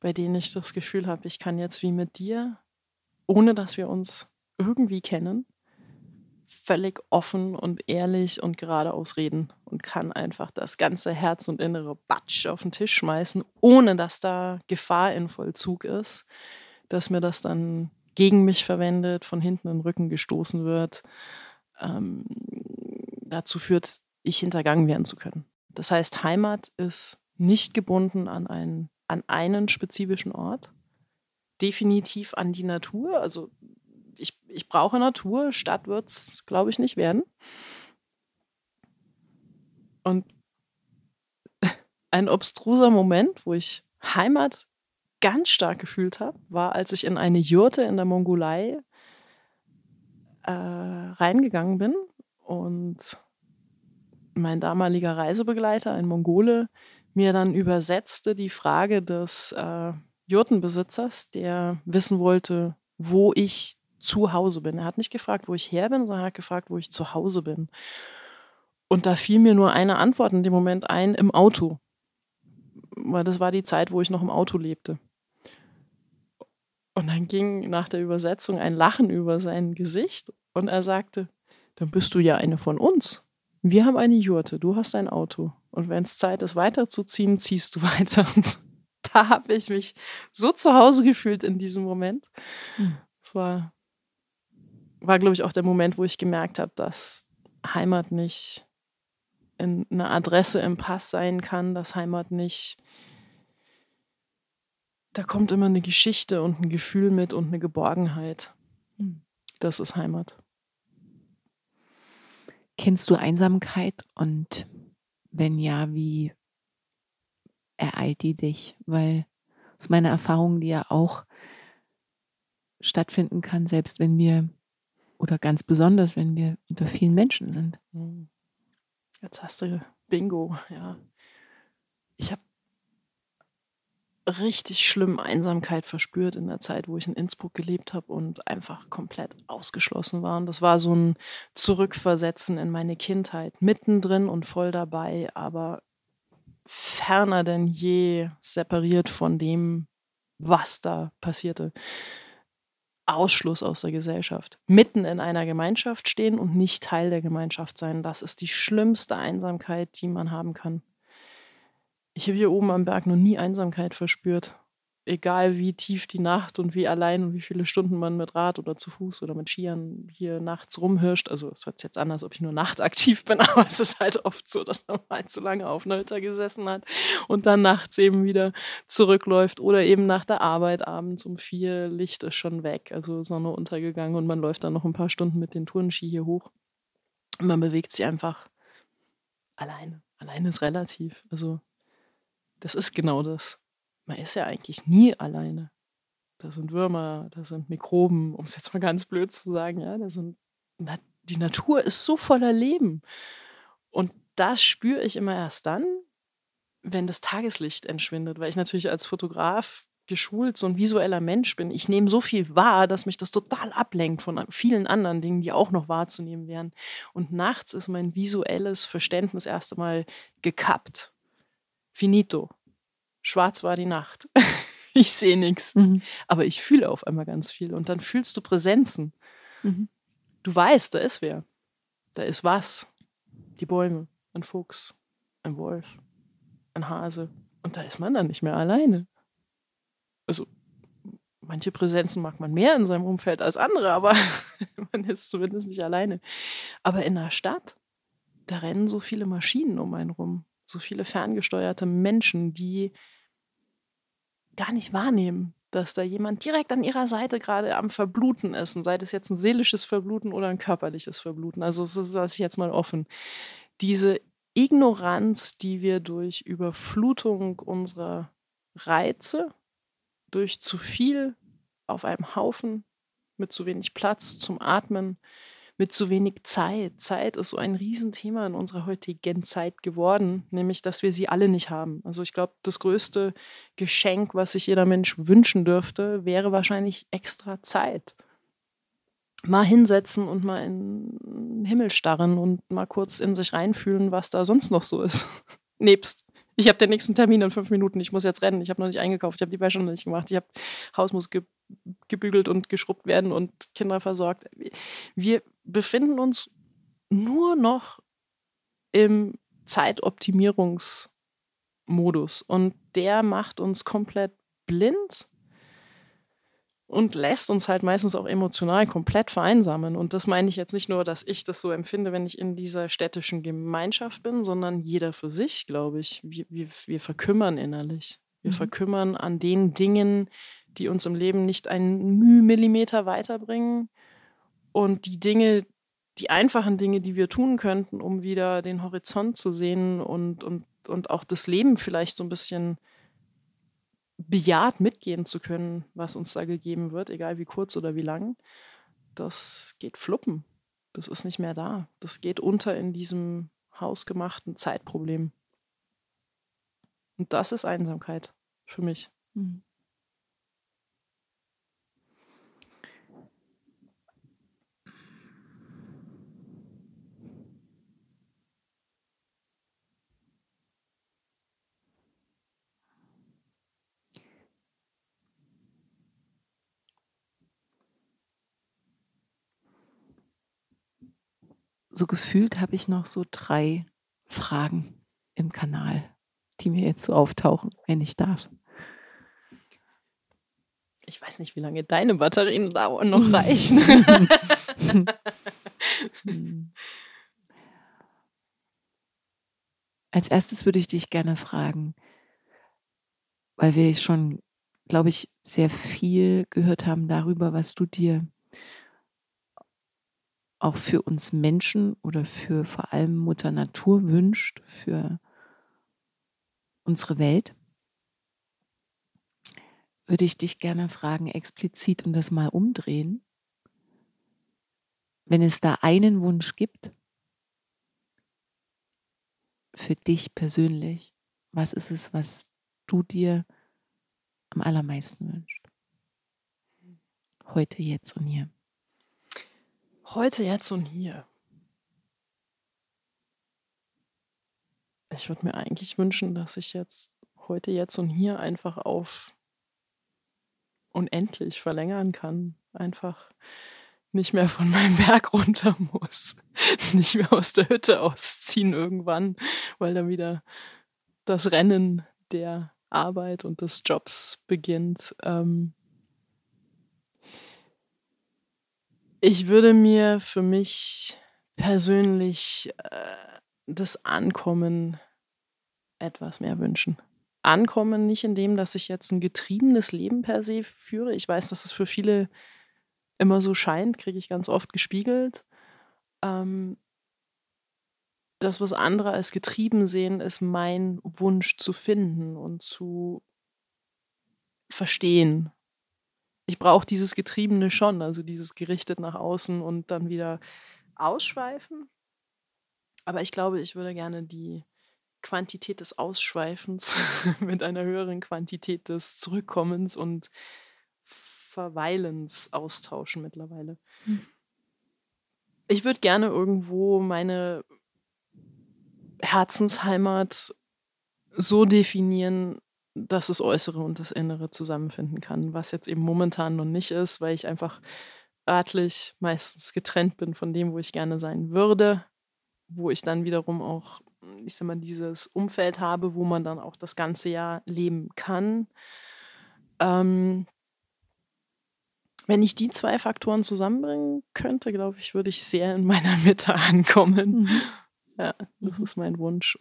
bei denen ich das Gefühl habe, ich kann jetzt wie mit dir, ohne dass wir uns irgendwie kennen, völlig offen und ehrlich und geradeaus reden und kann einfach das ganze Herz und innere Batsch auf den Tisch schmeißen, ohne dass da Gefahr in Vollzug ist, dass mir das dann gegen mich verwendet, von hinten in den Rücken gestoßen wird, ähm, dazu führt, ich hintergangen werden zu können. Das heißt, Heimat ist nicht gebunden an einen, an einen spezifischen Ort, definitiv an die Natur. Also ich, ich brauche Natur, Stadt wird es, glaube ich, nicht werden. Und ein obstruser Moment, wo ich Heimat ganz stark gefühlt habe, war, als ich in eine Jurte in der Mongolei äh, reingegangen bin und mein damaliger Reisebegleiter, ein Mongole, mir dann übersetzte die Frage des äh, Jurtenbesitzers, der wissen wollte, wo ich zu Hause bin. Er hat nicht gefragt, wo ich her bin, sondern er hat gefragt, wo ich zu Hause bin. Und da fiel mir nur eine Antwort in dem Moment ein, im Auto. Weil das war die Zeit, wo ich noch im Auto lebte. Und dann ging nach der Übersetzung ein Lachen über sein Gesicht und er sagte, dann bist du ja eine von uns. Wir haben eine Jurte, du hast ein Auto. Und wenn es Zeit ist, weiterzuziehen, ziehst du weiter. Und da habe ich mich so zu Hause gefühlt in diesem Moment. Hm. Es war, war glaube ich, auch der Moment, wo ich gemerkt habe, dass Heimat nicht eine Adresse im Pass sein kann, dass Heimat nicht da kommt immer eine Geschichte und ein Gefühl mit und eine Geborgenheit. Hm. Das ist Heimat. Kennst du Einsamkeit und wenn ja, wie ereilt die dich? Weil aus meiner Erfahrung, die ja auch stattfinden kann, selbst wenn wir oder ganz besonders, wenn wir unter vielen Menschen sind. Hm. Jetzt hast du Bingo, ja. Ich habe richtig schlimm Einsamkeit verspürt in der Zeit, wo ich in Innsbruck gelebt habe und einfach komplett ausgeschlossen war. Und das war so ein Zurückversetzen in meine Kindheit, mittendrin und voll dabei, aber ferner denn je separiert von dem, was da passierte. Ausschluss aus der Gesellschaft. Mitten in einer Gemeinschaft stehen und nicht Teil der Gemeinschaft sein. Das ist die schlimmste Einsamkeit, die man haben kann. Ich habe hier oben am Berg noch nie Einsamkeit verspürt. Egal wie tief die Nacht und wie allein und wie viele Stunden man mit Rad oder zu Fuß oder mit Skiern hier nachts rumhirscht. Also es hört jetzt an, als ob ich nur nachtaktiv bin, aber es ist halt oft so, dass man mal zu lange auf Hütte gesessen hat und dann nachts eben wieder zurückläuft oder eben nach der Arbeit abends um vier, Licht ist schon weg, also Sonne untergegangen und man läuft dann noch ein paar Stunden mit den Tourenski hier hoch. Und man bewegt sich einfach alleine. Alleine ist relativ. Also das ist genau das. Man ist ja eigentlich nie alleine. Da sind Würmer, da sind Mikroben, um es jetzt mal ganz blöd zu sagen, ja, da sind die Natur ist so voller Leben. Und das spüre ich immer erst dann, wenn das Tageslicht entschwindet, weil ich natürlich als Fotograf geschult so ein visueller Mensch bin. Ich nehme so viel wahr, dass mich das total ablenkt von vielen anderen Dingen, die auch noch wahrzunehmen wären. Und nachts ist mein visuelles Verständnis erst einmal gekappt finito. Schwarz war die Nacht. ich sehe nichts. Mhm. Aber ich fühle auf einmal ganz viel. Und dann fühlst du Präsenzen. Mhm. Du weißt, da ist wer. Da ist was. Die Bäume, ein Fuchs, ein Wolf, ein Hase. Und da ist man dann nicht mehr alleine. Also, manche Präsenzen mag man mehr in seinem Umfeld als andere, aber man ist zumindest nicht alleine. Aber in der Stadt, da rennen so viele Maschinen um einen rum so viele ferngesteuerte Menschen, die gar nicht wahrnehmen, dass da jemand direkt an ihrer Seite gerade am Verbluten ist. Und sei es jetzt ein seelisches Verbluten oder ein körperliches Verbluten. Also das ist das jetzt mal offen. Diese Ignoranz, die wir durch Überflutung unserer Reize, durch zu viel auf einem Haufen mit zu wenig Platz zum Atmen, mit zu wenig Zeit. Zeit ist so ein Riesenthema in unserer heutigen Zeit geworden, nämlich dass wir sie alle nicht haben. Also ich glaube, das größte Geschenk, was sich jeder Mensch wünschen dürfte, wäre wahrscheinlich extra Zeit. Mal hinsetzen und mal in den Himmel starren und mal kurz in sich reinfühlen, was da sonst noch so ist. Nebst ich habe den nächsten Termin in fünf Minuten, ich muss jetzt rennen, ich habe noch nicht eingekauft, ich habe die Wäsche noch nicht gemacht, ich habe Haus muss ge gebügelt und geschrubbt werden und Kinder versorgt. Wir befinden uns nur noch im Zeitoptimierungsmodus und der macht uns komplett blind und lässt uns halt meistens auch emotional komplett vereinsamen. Und das meine ich jetzt nicht nur, dass ich das so empfinde, wenn ich in dieser städtischen Gemeinschaft bin, sondern jeder für sich, glaube ich. Wir, wir, wir verkümmern innerlich. Wir mhm. verkümmern an den Dingen, die uns im Leben nicht einen Millimeter weiterbringen. Und die Dinge, die einfachen Dinge, die wir tun könnten, um wieder den Horizont zu sehen und, und, und auch das Leben vielleicht so ein bisschen bejaht mitgehen zu können, was uns da gegeben wird, egal wie kurz oder wie lang, das geht fluppen. Das ist nicht mehr da. Das geht unter in diesem hausgemachten Zeitproblem. Und das ist Einsamkeit für mich. Mhm. So gefühlt habe ich noch so drei Fragen im Kanal, die mir jetzt so auftauchen, wenn ich darf. Ich weiß nicht, wie lange deine Batterien dauern noch reichen. Als erstes würde ich dich gerne fragen, weil wir schon, glaube ich, sehr viel gehört haben darüber, was du dir auch für uns Menschen oder für vor allem Mutter Natur wünscht, für unsere Welt, würde ich dich gerne fragen, explizit und das mal umdrehen. Wenn es da einen Wunsch gibt, für dich persönlich, was ist es, was du dir am allermeisten wünschst? Heute, jetzt und hier. Heute, jetzt und hier. Ich würde mir eigentlich wünschen, dass ich jetzt heute, jetzt und hier einfach auf unendlich verlängern kann. Einfach nicht mehr von meinem Berg runter muss. Nicht mehr aus der Hütte ausziehen irgendwann, weil dann wieder das Rennen der Arbeit und des Jobs beginnt. Ähm, Ich würde mir für mich persönlich äh, das Ankommen etwas mehr wünschen. Ankommen nicht in dem, dass ich jetzt ein getriebenes Leben per se führe. Ich weiß, dass es für viele immer so scheint, kriege ich ganz oft gespiegelt. Ähm, das, was andere als getrieben sehen, ist mein Wunsch zu finden und zu verstehen ich brauche dieses Getriebene schon, also dieses gerichtet nach außen und dann wieder ausschweifen. Aber ich glaube, ich würde gerne die Quantität des Ausschweifens mit einer höheren Quantität des Zurückkommens und Verweilens austauschen mittlerweile. Hm. Ich würde gerne irgendwo meine Herzensheimat so definieren, dass das Äußere und das Innere zusammenfinden kann, was jetzt eben momentan noch nicht ist, weil ich einfach örtlich meistens getrennt bin von dem, wo ich gerne sein würde, wo ich dann wiederum auch, ich sag mal, dieses Umfeld habe, wo man dann auch das ganze Jahr leben kann. Ähm, wenn ich die zwei Faktoren zusammenbringen könnte, glaube ich, würde ich sehr in meiner Mitte ankommen. Mhm. Ja, das mhm. ist mein Wunsch.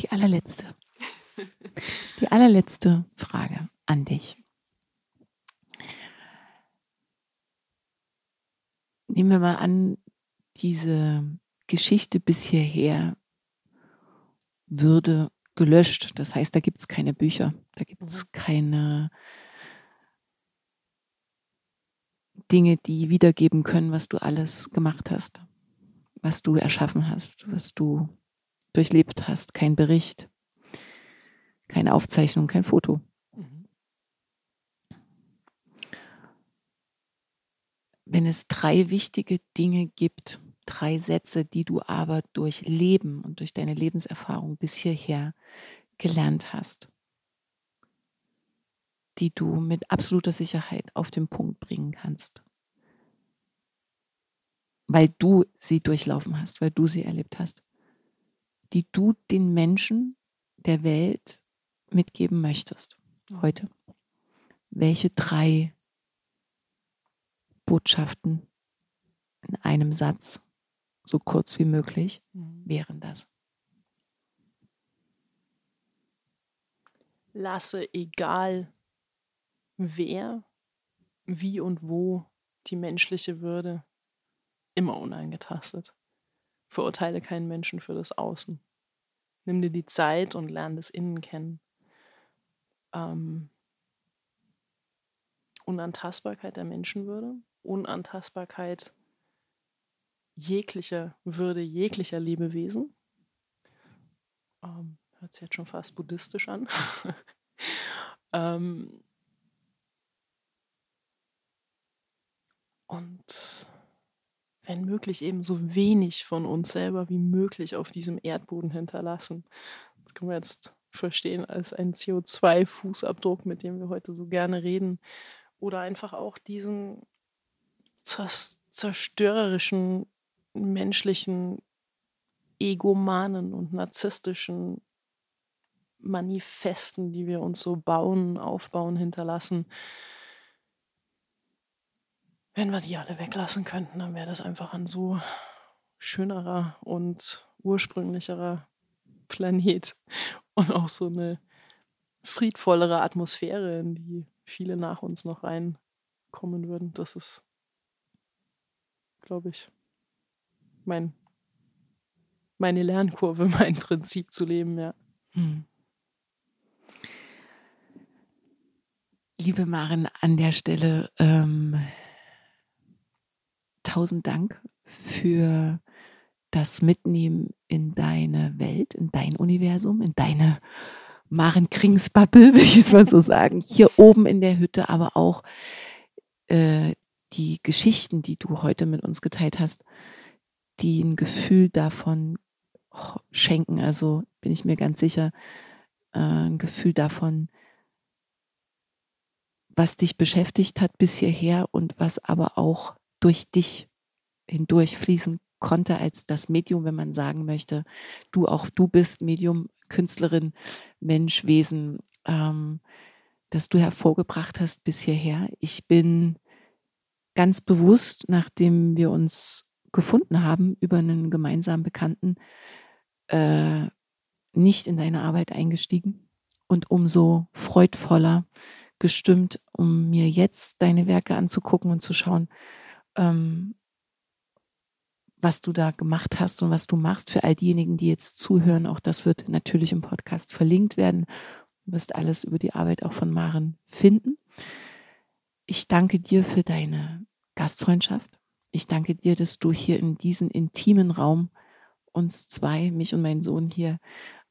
Die allerletzte. Die allerletzte Frage an dich. Nehmen wir mal an, diese Geschichte bis hierher würde gelöscht. Das heißt, da gibt es keine Bücher, da gibt es mhm. keine Dinge, die wiedergeben können, was du alles gemacht hast, was du erschaffen hast, was du durchlebt hast. Kein Bericht, keine Aufzeichnung, kein Foto. Mhm. Wenn es drei wichtige Dinge gibt, drei Sätze, die du aber durch Leben und durch deine Lebenserfahrung bis hierher gelernt hast, die du mit absoluter Sicherheit auf den Punkt bringen kannst, weil du sie durchlaufen hast, weil du sie erlebt hast, die du den Menschen der Welt mitgeben möchtest heute? Welche drei Botschaften in einem Satz, so kurz wie möglich, mhm. wären das? Lasse egal wer, wie und wo die menschliche Würde immer unangetastet. Verurteile keinen Menschen für das Außen. Nimm dir die Zeit und lerne das Innen kennen ähm, Unantastbarkeit der Menschenwürde, Unantastbarkeit jeglicher Würde, jeglicher Lebewesen. Ähm, hört sich jetzt schon fast buddhistisch an. ähm, und wenn möglich eben so wenig von uns selber wie möglich auf diesem Erdboden hinterlassen. Das können wir jetzt verstehen als einen CO2-Fußabdruck, mit dem wir heute so gerne reden. Oder einfach auch diesen zerstörerischen, menschlichen, egomanen und narzisstischen Manifesten, die wir uns so bauen, aufbauen, hinterlassen. Wenn wir die alle weglassen könnten, dann wäre das einfach ein so schönerer und ursprünglicherer Planet und auch so eine friedvollere Atmosphäre, in die viele nach uns noch reinkommen würden. Das ist, glaube ich, mein, meine Lernkurve, mein Prinzip zu leben, ja. Hm. Liebe Maren, an der Stelle ähm, tausend Dank für das Mitnehmen in deine Welt, in dein Universum, in deine Maren Krings Bubble, will ich jetzt mal so sagen, hier oben in der Hütte, aber auch äh, die Geschichten, die du heute mit uns geteilt hast, die ein Gefühl davon schenken. Also bin ich mir ganz sicher, äh, ein Gefühl davon, was dich beschäftigt hat bis hierher und was aber auch durch dich hindurch fließen konnte als das Medium, wenn man sagen möchte, du auch du bist Medium, Künstlerin, Mensch, Wesen, ähm, das du hervorgebracht hast bis hierher. Ich bin ganz bewusst, nachdem wir uns gefunden haben über einen gemeinsamen Bekannten, äh, nicht in deine Arbeit eingestiegen und umso freudvoller gestimmt, um mir jetzt deine Werke anzugucken und zu schauen, ähm, was du da gemacht hast und was du machst für all diejenigen, die jetzt zuhören. Auch das wird natürlich im Podcast verlinkt werden. Du wirst alles über die Arbeit auch von Maren finden. Ich danke dir für deine Gastfreundschaft. Ich danke dir, dass du hier in diesen intimen Raum uns zwei, mich und meinen Sohn hier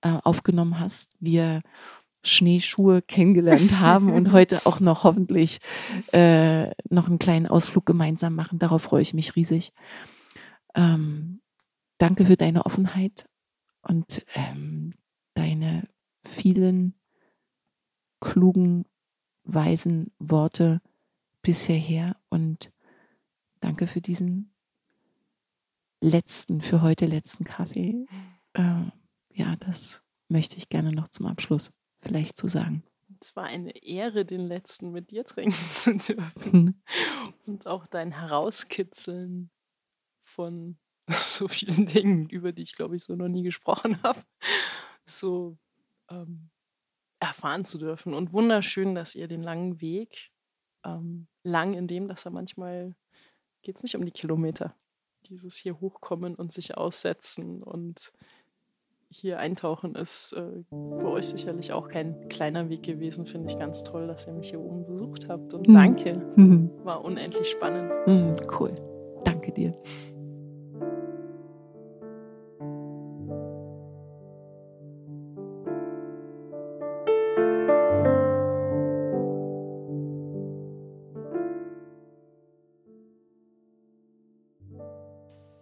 äh, aufgenommen hast. Wir Schneeschuhe kennengelernt haben und heute auch noch hoffentlich äh, noch einen kleinen Ausflug gemeinsam machen. Darauf freue ich mich riesig. Ähm, danke für deine Offenheit und ähm, deine vielen klugen, weisen Worte bisher her und danke für diesen letzten, für heute letzten Kaffee. Äh, ja, das möchte ich gerne noch zum Abschluss vielleicht zu sagen. Es war eine Ehre, den letzten mit dir trinken zu dürfen. Und auch dein Herauskitzeln von so vielen Dingen, über die ich, glaube ich, so noch nie gesprochen habe, so ähm, erfahren zu dürfen. Und wunderschön, dass ihr den langen Weg, ähm, lang in dem, dass er manchmal geht es nicht um die Kilometer. Dieses hier hochkommen und sich aussetzen und hier eintauchen ist äh, für euch sicherlich auch kein kleiner Weg gewesen. Finde ich ganz toll, dass ihr mich hier oben besucht habt. Und mhm. danke. Mhm. War unendlich spannend. Mhm, cool. Danke dir.